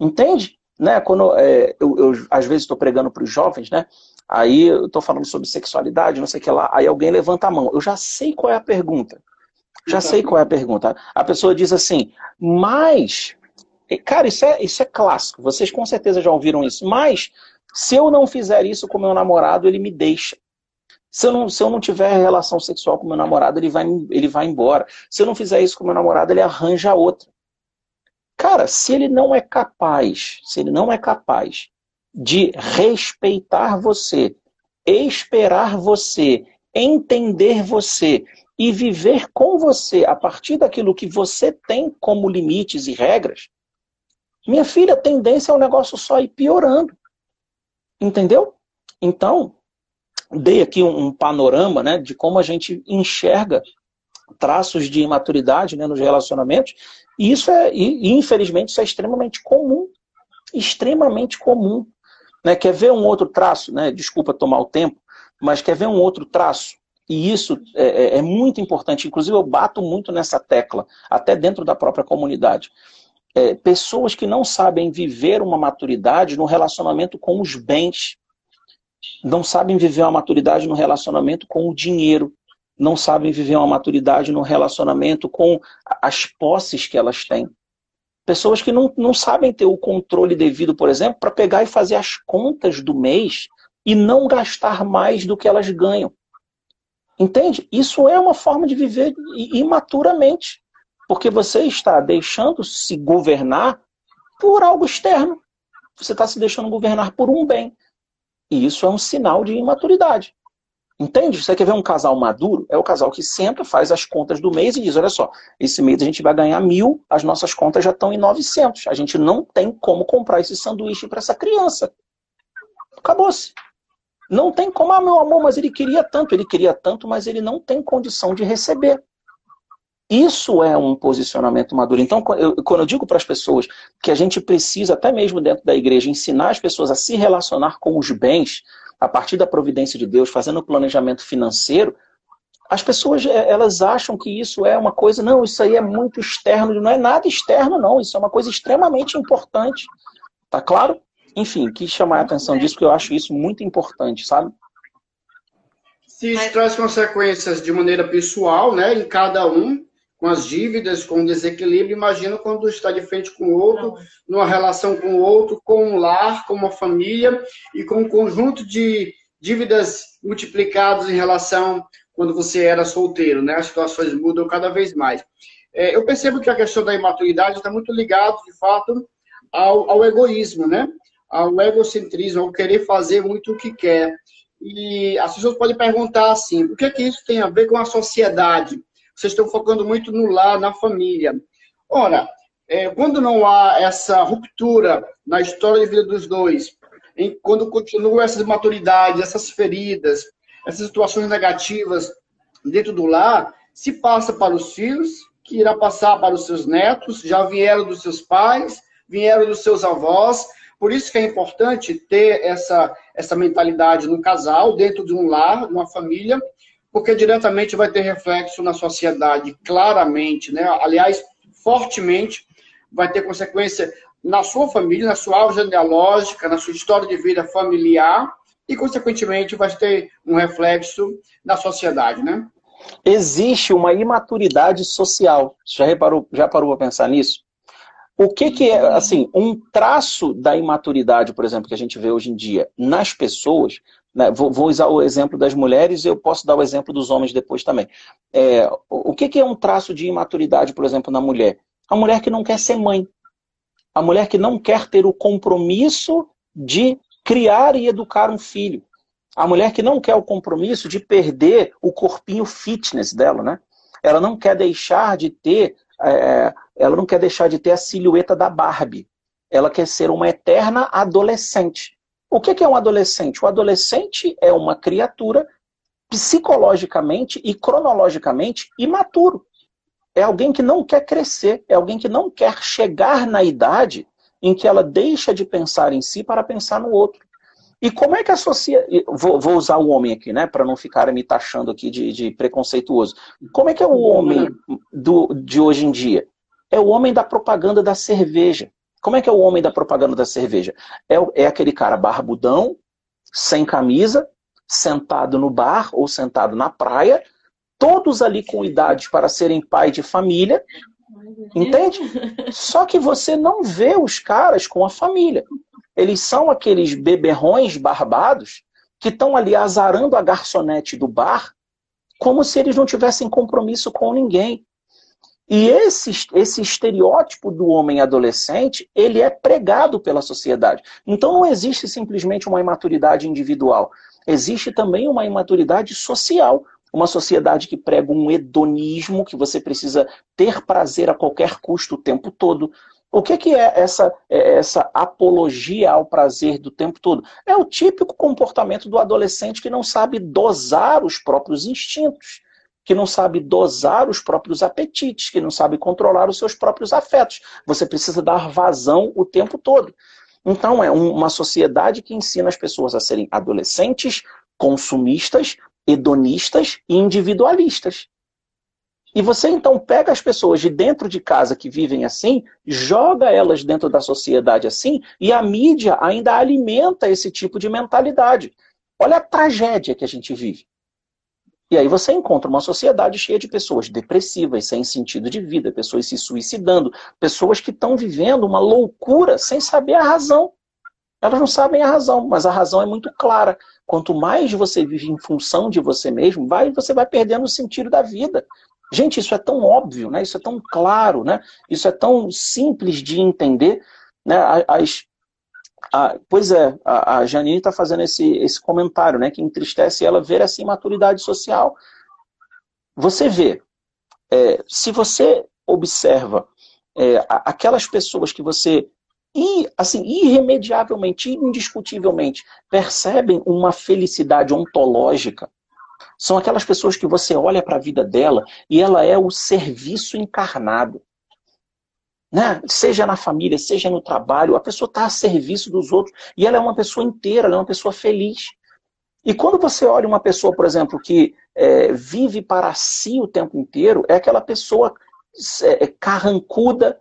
Entende? Né? Quando é, eu, eu, às vezes estou pregando para os jovens, né? Aí eu estou falando sobre sexualidade, não sei o que lá, aí alguém levanta a mão. Eu já sei qual é a pergunta. Já sei qual é a pergunta. A pessoa diz assim, mas. Cara, isso é, isso é clássico. Vocês com certeza já ouviram isso. Mas, se eu não fizer isso com meu namorado, ele me deixa. Se eu não, se eu não tiver relação sexual com meu namorado, ele vai, ele vai embora. Se eu não fizer isso com meu namorado, ele arranja outra. Cara, se ele não é capaz, se ele não é capaz de respeitar você, esperar você, entender você e viver com você a partir daquilo que você tem como limites e regras, minha filha, a tendência é o negócio só ir piorando. Entendeu? Então, dei aqui um, um panorama né, de como a gente enxerga traços de imaturidade né, nos relacionamentos, e isso é, e, infelizmente, isso é extremamente comum. Extremamente comum. Né? Quer ver um outro traço, né? Desculpa tomar o tempo, mas quer ver um outro traço? E isso é, é, é muito importante. Inclusive, eu bato muito nessa tecla, até dentro da própria comunidade. É, pessoas que não sabem viver uma maturidade no relacionamento com os bens, não sabem viver uma maturidade no relacionamento com o dinheiro, não sabem viver uma maturidade no relacionamento com as posses que elas têm. Pessoas que não, não sabem ter o controle devido, por exemplo, para pegar e fazer as contas do mês e não gastar mais do que elas ganham. Entende? Isso é uma forma de viver imaturamente. Porque você está deixando se governar por algo externo. Você está se deixando governar por um bem. E isso é um sinal de imaturidade. Entende? Você quer ver um casal maduro? É o casal que senta, faz as contas do mês e diz: olha só, esse mês a gente vai ganhar mil, as nossas contas já estão em 900. A gente não tem como comprar esse sanduíche para essa criança. Acabou-se. Não tem como, ah, meu amor, mas ele queria tanto, ele queria tanto, mas ele não tem condição de receber. Isso é um posicionamento maduro. Então, quando eu digo para as pessoas que a gente precisa, até mesmo dentro da igreja, ensinar as pessoas a se relacionar com os bens, a partir da providência de Deus, fazendo o planejamento financeiro, as pessoas eh, elas acham que isso é uma coisa, não, isso aí é muito externo, não é nada externo, não, isso é uma coisa extremamente importante. Tá claro? Enfim, quis chamar a atenção disso, porque eu acho isso muito importante, sabe? Se isso traz consequências de maneira pessoal, né, em cada um, com as dívidas, com o desequilíbrio, imagina quando está de frente com o outro, numa relação com o outro, com um lar, com uma família e com um conjunto de dívidas multiplicados em relação quando você era solteiro, né? As situações mudam cada vez mais. É, eu percebo que a questão da imaturidade está muito ligado, de fato, ao, ao egoísmo, né? Ao egocentrismo, ao querer fazer muito o que quer. E as pessoas podem perguntar assim, o que é que isso tem a ver com a sociedade? Vocês estão focando muito no lar, na família. Ora, é, quando não há essa ruptura na história de vida dos dois, em, quando continua essas maturidades, essas feridas, essas situações negativas dentro do lar, se passa para os filhos, que irá passar para os seus netos, já vieram dos seus pais, vieram dos seus avós. Por isso que é importante ter essa, essa mentalidade no casal, dentro de um lar, de uma família, porque diretamente vai ter reflexo na sociedade, claramente, né? aliás, fortemente, vai ter consequência na sua família, na sua árvore genealógica, na sua história de vida familiar e, consequentemente, vai ter um reflexo na sociedade, né? Existe uma imaturidade social. Já reparou, já parou para pensar nisso? O que, que é, assim, um traço da imaturidade, por exemplo, que a gente vê hoje em dia nas pessoas, né? Vou, vou, usar o exemplo das mulheres e eu posso dar o exemplo dos homens depois também. É, o que, que é um traço de imaturidade, por exemplo, na mulher? A mulher que não quer ser mãe. A mulher que não quer ter o compromisso de criar e educar um filho. A mulher que não quer o compromisso de perder o corpinho fitness dela, né? Ela não quer deixar de ter, é, ela não quer deixar de ter a silhueta da Barbie. Ela quer ser uma eterna adolescente. O que é um adolescente? O adolescente é uma criatura psicologicamente e cronologicamente imaturo. É alguém que não quer crescer, é alguém que não quer chegar na idade em que ela deixa de pensar em si para pensar no outro. E como é que associa. Vou, vou usar o homem aqui, né? Para não ficar me taxando aqui de, de, preconceituoso. Como é que é o homem do, de hoje em dia? É o homem da propaganda da cerveja. Como é que é o homem da propaganda da cerveja? É, é aquele cara barbudão, sem camisa, sentado no bar ou sentado na praia, todos ali com idade para serem pai de família, entende? Só que você não vê os caras com a família. Eles são aqueles beberrões barbados que estão ali azarando a garçonete do bar como se eles não tivessem compromisso com ninguém. E esse, esse estereótipo do homem adolescente, ele é pregado pela sociedade. Então não existe simplesmente uma imaturidade individual. Existe também uma imaturidade social. uma sociedade que prega um hedonismo, que você precisa ter prazer a qualquer custo o tempo todo. O que, que é essa, é essa apologia ao prazer do tempo todo? É o típico comportamento do adolescente que não sabe dosar os próprios instintos, que não sabe dosar os próprios apetites, que não sabe controlar os seus próprios afetos. Você precisa dar vazão o tempo todo. Então, é uma sociedade que ensina as pessoas a serem adolescentes, consumistas, hedonistas e individualistas. E você então pega as pessoas de dentro de casa que vivem assim, joga elas dentro da sociedade assim, e a mídia ainda alimenta esse tipo de mentalidade. Olha a tragédia que a gente vive. E aí você encontra uma sociedade cheia de pessoas depressivas, sem sentido de vida, pessoas se suicidando, pessoas que estão vivendo uma loucura sem saber a razão. Elas não sabem a razão, mas a razão é muito clara. Quanto mais você vive em função de você mesmo, vai, você vai perdendo o sentido da vida. Gente, isso é tão óbvio, né? Isso é tão claro, né? Isso é tão simples de entender, né? As, a, pois é, a, a Janine está fazendo esse, esse comentário, né? Que entristece ela ver essa imaturidade social. Você vê, é, se você observa é, aquelas pessoas que você e, assim, irremediavelmente, indiscutivelmente, percebem uma felicidade ontológica. São aquelas pessoas que você olha para a vida dela e ela é o serviço encarnado. Né? Seja na família, seja no trabalho, a pessoa está a serviço dos outros e ela é uma pessoa inteira, ela é uma pessoa feliz. E quando você olha uma pessoa, por exemplo, que é, vive para si o tempo inteiro, é aquela pessoa é, carrancuda,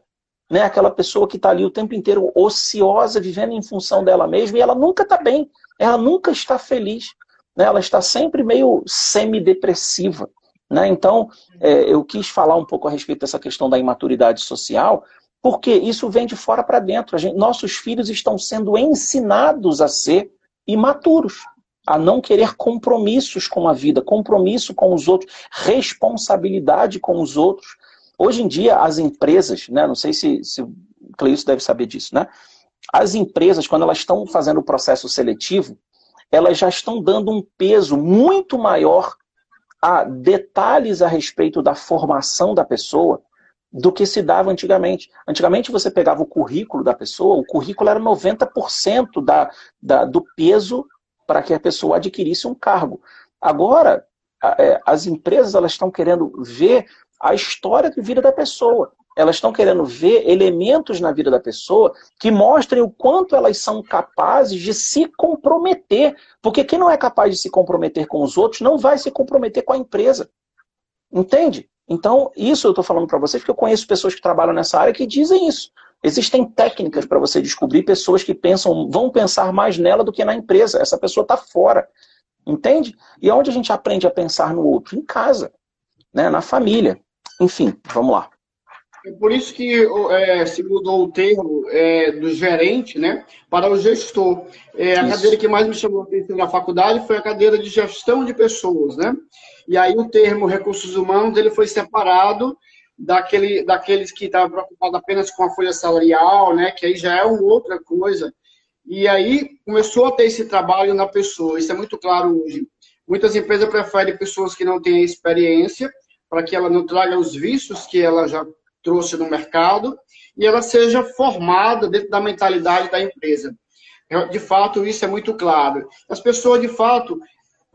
né? Aquela pessoa que está ali o tempo inteiro ociosa, vivendo em função dela mesma, e ela nunca está bem, ela nunca está feliz, né? ela está sempre meio semidepressiva. Né? Então, é, eu quis falar um pouco a respeito dessa questão da imaturidade social, porque isso vem de fora para dentro. Gente, nossos filhos estão sendo ensinados a ser imaturos, a não querer compromissos com a vida, compromisso com os outros, responsabilidade com os outros. Hoje em dia, as empresas, né, não sei se, se o Cleilson deve saber disso, né? As empresas, quando elas estão fazendo o processo seletivo, elas já estão dando um peso muito maior a detalhes a respeito da formação da pessoa do que se dava antigamente. Antigamente você pegava o currículo da pessoa, o currículo era 90% da, da, do peso para que a pessoa adquirisse um cargo. Agora, é, as empresas elas estão querendo ver a história de vida da pessoa. Elas estão querendo ver elementos na vida da pessoa que mostrem o quanto elas são capazes de se comprometer. Porque quem não é capaz de se comprometer com os outros não vai se comprometer com a empresa. Entende? Então, isso eu estou falando para vocês porque eu conheço pessoas que trabalham nessa área que dizem isso. Existem técnicas para você descobrir pessoas que pensam, vão pensar mais nela do que na empresa. Essa pessoa está fora. Entende? E onde a gente aprende a pensar no outro? Em casa, né? na família. Enfim, vamos lá. É por isso que é, se mudou o termo é, do gerente né, para o gestor. É, a isso. cadeira que mais me chamou a atenção na faculdade foi a cadeira de gestão de pessoas. Né? E aí o termo recursos humanos ele foi separado daquele, daqueles que estavam preocupados apenas com a folha salarial, né, que aí já é outra coisa. E aí começou a ter esse trabalho na pessoa. Isso é muito claro hoje. Muitas empresas preferem pessoas que não têm experiência para que ela não traga os vícios que ela já trouxe no mercado e ela seja formada dentro da mentalidade da empresa. De fato, isso é muito claro. As pessoas, de fato,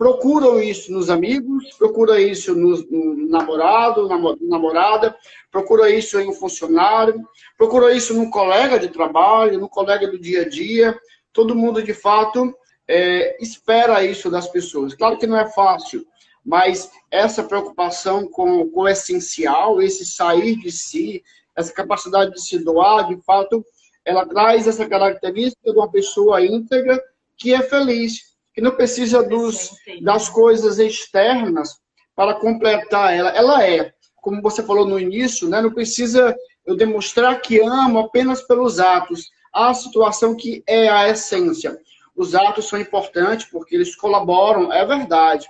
procuram isso nos amigos, procuram isso no, no namorado, namorada, procuram isso em um funcionário, procuram isso no colega de trabalho, no colega do dia a dia. Todo mundo, de fato, é, espera isso das pessoas. Claro que não é fácil, mas essa preocupação com, com o essencial, esse sair de si, essa capacidade de se doar, de fato, ela traz essa característica de uma pessoa íntegra que é feliz, que não precisa dos, das coisas externas para completar ela. Ela é, como você falou no início, né, não precisa eu demonstrar que amo apenas pelos atos. Há a situação que é a essência. Os atos são importantes porque eles colaboram, é verdade.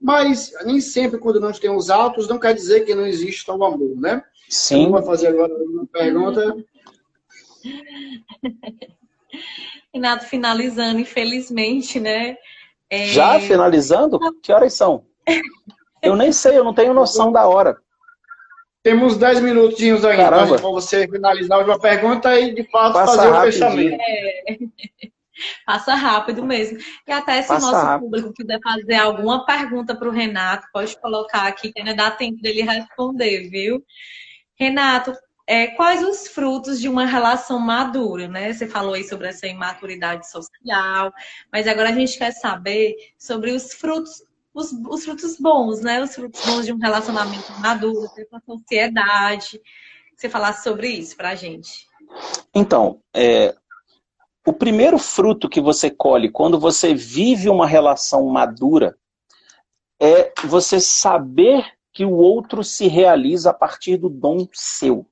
Mas nem sempre, quando nós temos atos, não quer dizer que não exista o amor, né? Sim. Vou fazer agora uma pergunta. Renato, finalizando, infelizmente, né? É... Já finalizando? Que horas são? Eu nem sei, eu não tenho noção da hora. Temos 10 minutinhos ainda para você finalizar a última pergunta e, de fato, Passa fazer rapidinho. o fechamento. É. Passa rápido mesmo. E até se Passa o nosso rápido. público quiser fazer alguma pergunta para o Renato, pode colocar aqui, que ainda dá tempo dele responder, viu? Renato, é, quais os frutos de uma relação madura, né? Você falou aí sobre essa imaturidade social, mas agora a gente quer saber sobre os frutos, os, os frutos bons, né? Os frutos bons de um relacionamento maduro, com a sociedade. Você falasse sobre isso pra gente. Então, é, o primeiro fruto que você colhe quando você vive uma relação madura é você saber que o outro se realiza a partir do dom seu,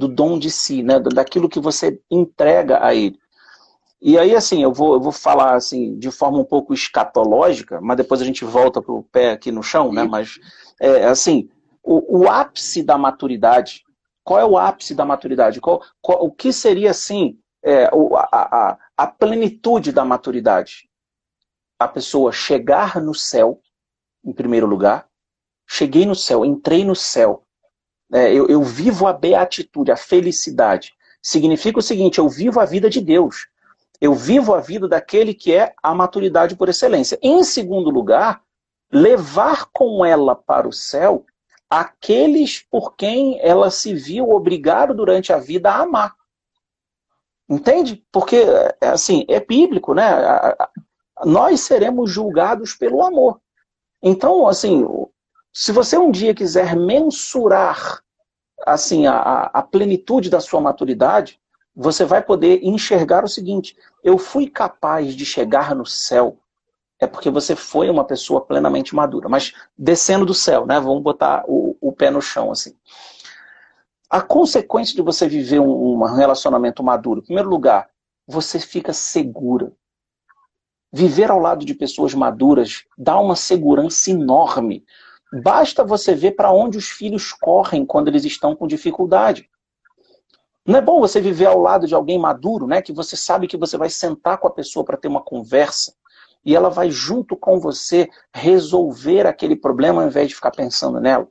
do dom de si, né? daquilo que você entrega a ele. E aí, assim, eu vou, eu vou falar assim de forma um pouco escatológica, mas depois a gente volta para o pé aqui no chão, né? Mas, é, assim, o, o, ápice da maturidade, qual é o ápice da maturidade? Qual, qual, o que seria, assim, é, a, a, a plenitude da maturidade. A pessoa chegar no céu, em primeiro lugar. Cheguei no céu, entrei no céu. É, eu, eu vivo a beatitude, a felicidade. Significa o seguinte: eu vivo a vida de Deus. Eu vivo a vida daquele que é a maturidade por excelência. Em segundo lugar, levar com ela para o céu aqueles por quem ela se viu obrigado durante a vida a amar. Entende? Porque, é, assim, é bíblico, né? Nós seremos julgados pelo amor. Então, assim, se você um dia quiser mensurar, assim, a, a plenitude da sua maturidade, você vai poder enxergar o seguinte: eu fui capaz de chegar no céu é porque você foi uma pessoa plenamente madura. Mas descendo do céu, né? Vamos botar o, o pé no chão, assim. A consequência de você viver um, um relacionamento maduro, em primeiro lugar, você fica segura. Viver ao lado de pessoas maduras dá uma segurança enorme. Basta você ver para onde os filhos correm quando eles estão com dificuldade. Não é bom você viver ao lado de alguém maduro, né? Que você sabe que você vai sentar com a pessoa para ter uma conversa e ela vai junto com você resolver aquele problema ao invés de ficar pensando nela.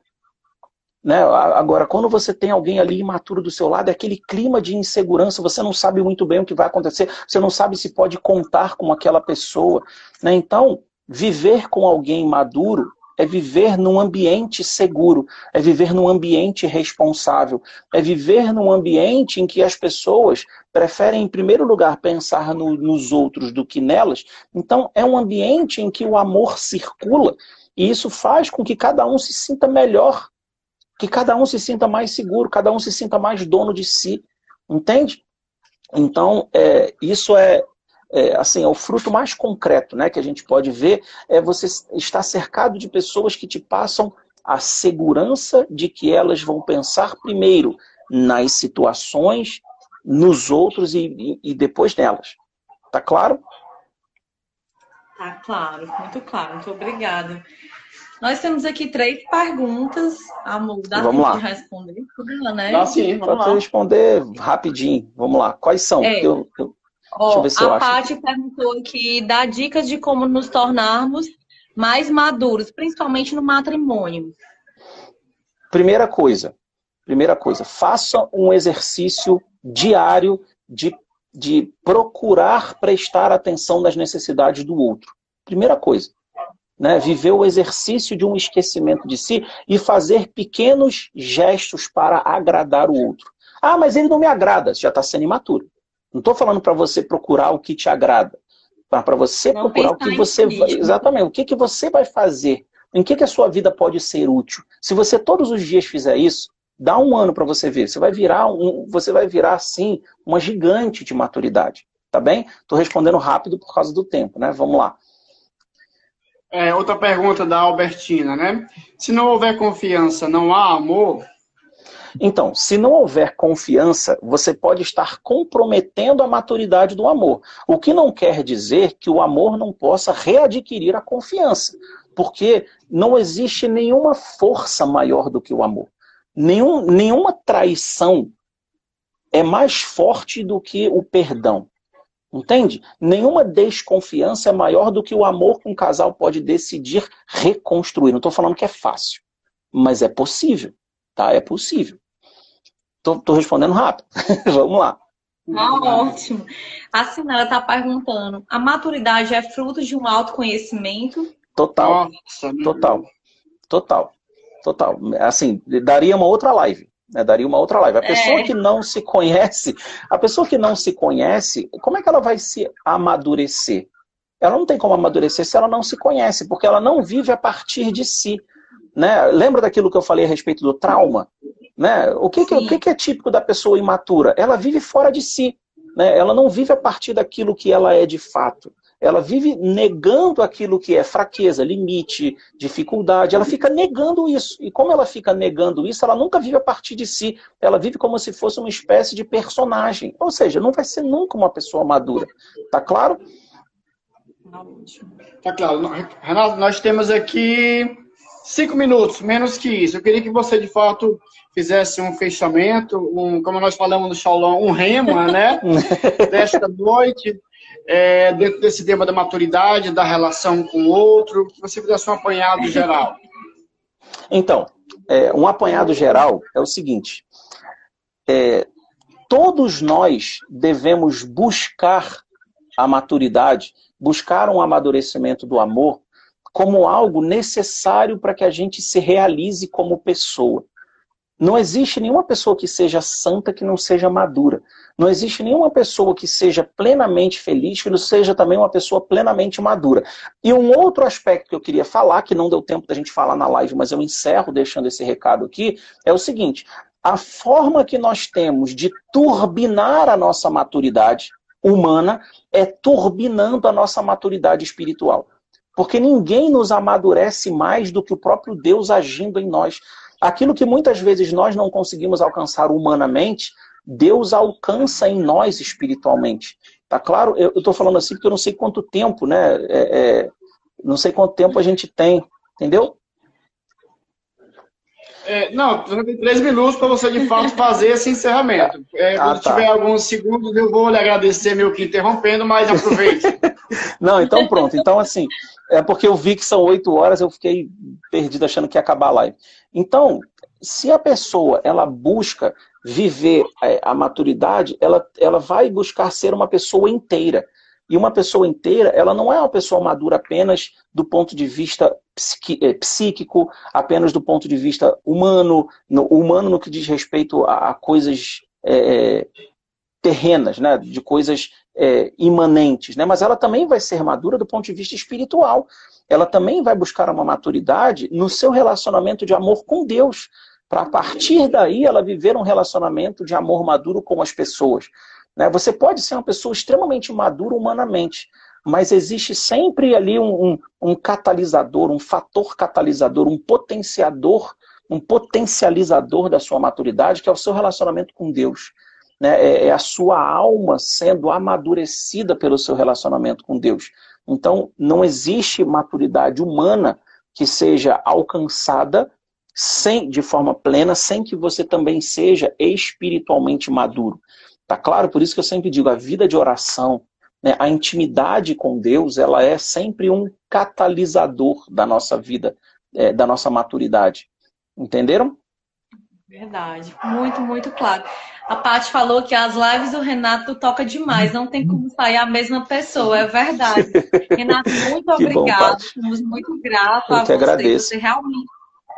Né? Agora, quando você tem alguém ali imaturo do seu lado, é aquele clima de insegurança, você não sabe muito bem o que vai acontecer, você não sabe se pode contar com aquela pessoa. Né? Então, viver com alguém maduro é viver num ambiente seguro, é viver num ambiente responsável, é viver num ambiente em que as pessoas preferem, em primeiro lugar, pensar no, nos outros do que nelas. Então, é um ambiente em que o amor circula e isso faz com que cada um se sinta melhor que cada um se sinta mais seguro, cada um se sinta mais dono de si, entende? Então, é, isso é, é, assim, é o fruto mais concreto né, que a gente pode ver, é você estar cercado de pessoas que te passam a segurança de que elas vão pensar primeiro nas situações, nos outros e, e, e depois nelas. Tá claro? Tá claro, muito claro. Muito obrigada. Nós temos aqui três perguntas. Amor, dá vamos lá. de responder tudo, né? Dá sim, vamos lá. responder rapidinho. Vamos lá. Quais são? É. Eu, eu... Oh, a Paty perguntou aqui, dá dicas de como nos tornarmos mais maduros, principalmente no matrimônio. Primeira coisa, primeira coisa, faça um exercício diário de, de procurar prestar atenção nas necessidades do outro. Primeira coisa né, viver o exercício de um esquecimento de si e fazer pequenos gestos para agradar o outro. Ah, mas ele não me agrada, já está sendo imaturo. Não estou falando para você procurar o que te agrada, para você não procurar o que você vai. Exatamente, o que, que você vai fazer, em que, que a sua vida pode ser útil. Se você todos os dias fizer isso, dá um ano para você ver. Você vai virar um, você vai virar assim uma gigante de maturidade, tá bem? Estou respondendo rápido por causa do tempo, né? Vamos lá. É, outra pergunta da Albertina, né? Se não houver confiança, não há amor? Então, se não houver confiança, você pode estar comprometendo a maturidade do amor. O que não quer dizer que o amor não possa readquirir a confiança. Porque não existe nenhuma força maior do que o amor. Nenhum, nenhuma traição é mais forte do que o perdão. Entende? Nenhuma desconfiança é maior do que o amor que um casal pode decidir reconstruir. Não estou falando que é fácil, mas é possível. Tá? É possível. Estou respondendo rápido. Vamos lá. Ah, ótimo. A Sinara está perguntando: a maturidade é fruto de um autoconhecimento? Total. Nossa, total. Total. Total. Assim, daria uma outra live. Né? Daria uma outra live. A pessoa é. que não se conhece, a pessoa que não se conhece, como é que ela vai se amadurecer? Ela não tem como amadurecer se ela não se conhece, porque ela não vive a partir de si. Né? Lembra daquilo que eu falei a respeito do trauma? Né? O, que, que, o que, que é típico da pessoa imatura? Ela vive fora de si. Né? Ela não vive a partir daquilo que ela é de fato ela vive negando aquilo que é fraqueza, limite, dificuldade, ela fica negando isso. E como ela fica negando isso, ela nunca vive a partir de si, ela vive como se fosse uma espécie de personagem. Ou seja, não vai ser nunca uma pessoa madura. Tá claro? Tá claro. Renato, nós temos aqui cinco minutos, menos que isso. Eu queria que você, de fato, fizesse um fechamento, um, como nós falamos no Shaolong, um rema, né? Desta noite é, dentro desse tema da maturidade, da relação com o outro, que você fizesse um apanhado geral. Então, é, um apanhado geral é o seguinte: é, todos nós devemos buscar a maturidade, buscar um amadurecimento do amor como algo necessário para que a gente se realize como pessoa. Não existe nenhuma pessoa que seja santa que não seja madura. Não existe nenhuma pessoa que seja plenamente feliz que não seja também uma pessoa plenamente madura. E um outro aspecto que eu queria falar, que não deu tempo da gente falar na live, mas eu encerro deixando esse recado aqui, é o seguinte: a forma que nós temos de turbinar a nossa maturidade humana é turbinando a nossa maturidade espiritual. Porque ninguém nos amadurece mais do que o próprio Deus agindo em nós. Aquilo que muitas vezes nós não conseguimos alcançar humanamente, Deus alcança em nós espiritualmente. Tá claro? Eu estou falando assim porque eu não sei quanto tempo, né? É, é, não sei quanto tempo a gente tem, entendeu? É, não, tem três minutos para você de fato fazer esse encerramento. É, ah, quando tá. tiver alguns segundos, eu vou lhe agradecer, meio que interrompendo, mas aproveite. não, então pronto. Então, assim, é porque eu vi que são oito horas, eu fiquei perdido achando que ia acabar a live. Então, se a pessoa ela busca viver é, a maturidade, ela, ela vai buscar ser uma pessoa inteira. E uma pessoa inteira, ela não é uma pessoa madura apenas do ponto de vista é, psíquico, apenas do ponto de vista humano, no, humano no que diz respeito a, a coisas é, terrenas, né, de coisas é, imanentes, né, mas ela também vai ser madura do ponto de vista espiritual. Ela também vai buscar uma maturidade no seu relacionamento de amor com Deus, para a partir daí ela viver um relacionamento de amor maduro com as pessoas. Né? Você pode ser uma pessoa extremamente madura humanamente, mas existe sempre ali um, um, um catalisador, um fator catalisador, um potenciador, um potencializador da sua maturidade, que é o seu relacionamento com Deus. Né? É, é a sua alma sendo amadurecida pelo seu relacionamento com Deus. Então, não existe maturidade humana que seja alcançada sem, de forma plena, sem que você também seja espiritualmente maduro. Tá claro? Por isso que eu sempre digo, a vida de oração, né, a intimidade com Deus, ela é sempre um catalisador da nossa vida, é, da nossa maturidade. Entenderam? Verdade, muito, muito claro. A Paty falou que as lives do Renato toca demais, não tem como sair a mesma pessoa, é verdade. Renato, muito obrigado, estamos muito gratos a você. Agradeço. Você realmente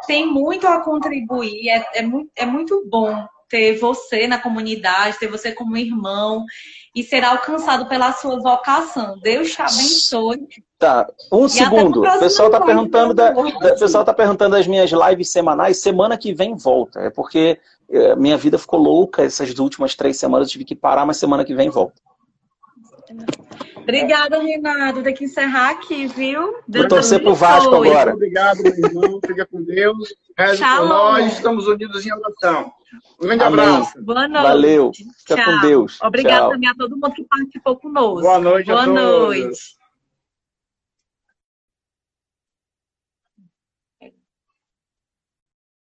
tem muito a contribuir, é, é, muito, é muito bom ter você na comunidade, ter você como irmão e ser alcançado pela sua vocação. Deus te abençoe. Tá, um e segundo. O pessoal está perguntando da, da, pessoal tá perguntando das minhas lives semanais. Semana que vem volta. É porque é, minha vida ficou louca essas últimas três semanas. Eu tive que parar, mas semana que vem volta. Obrigada, Renato. Tem que encerrar aqui, viu? Vou torcer pro Vasco agora. Obrigado, meu irmão. Fica com Deus. Reze por nós. Estamos unidos em oração. Um grande Amém. abraço. Boa noite. Valeu. Fica Tchau. com Deus. Obrigada também a todo mundo que participou conosco. Boa noite Boa a todos. noite.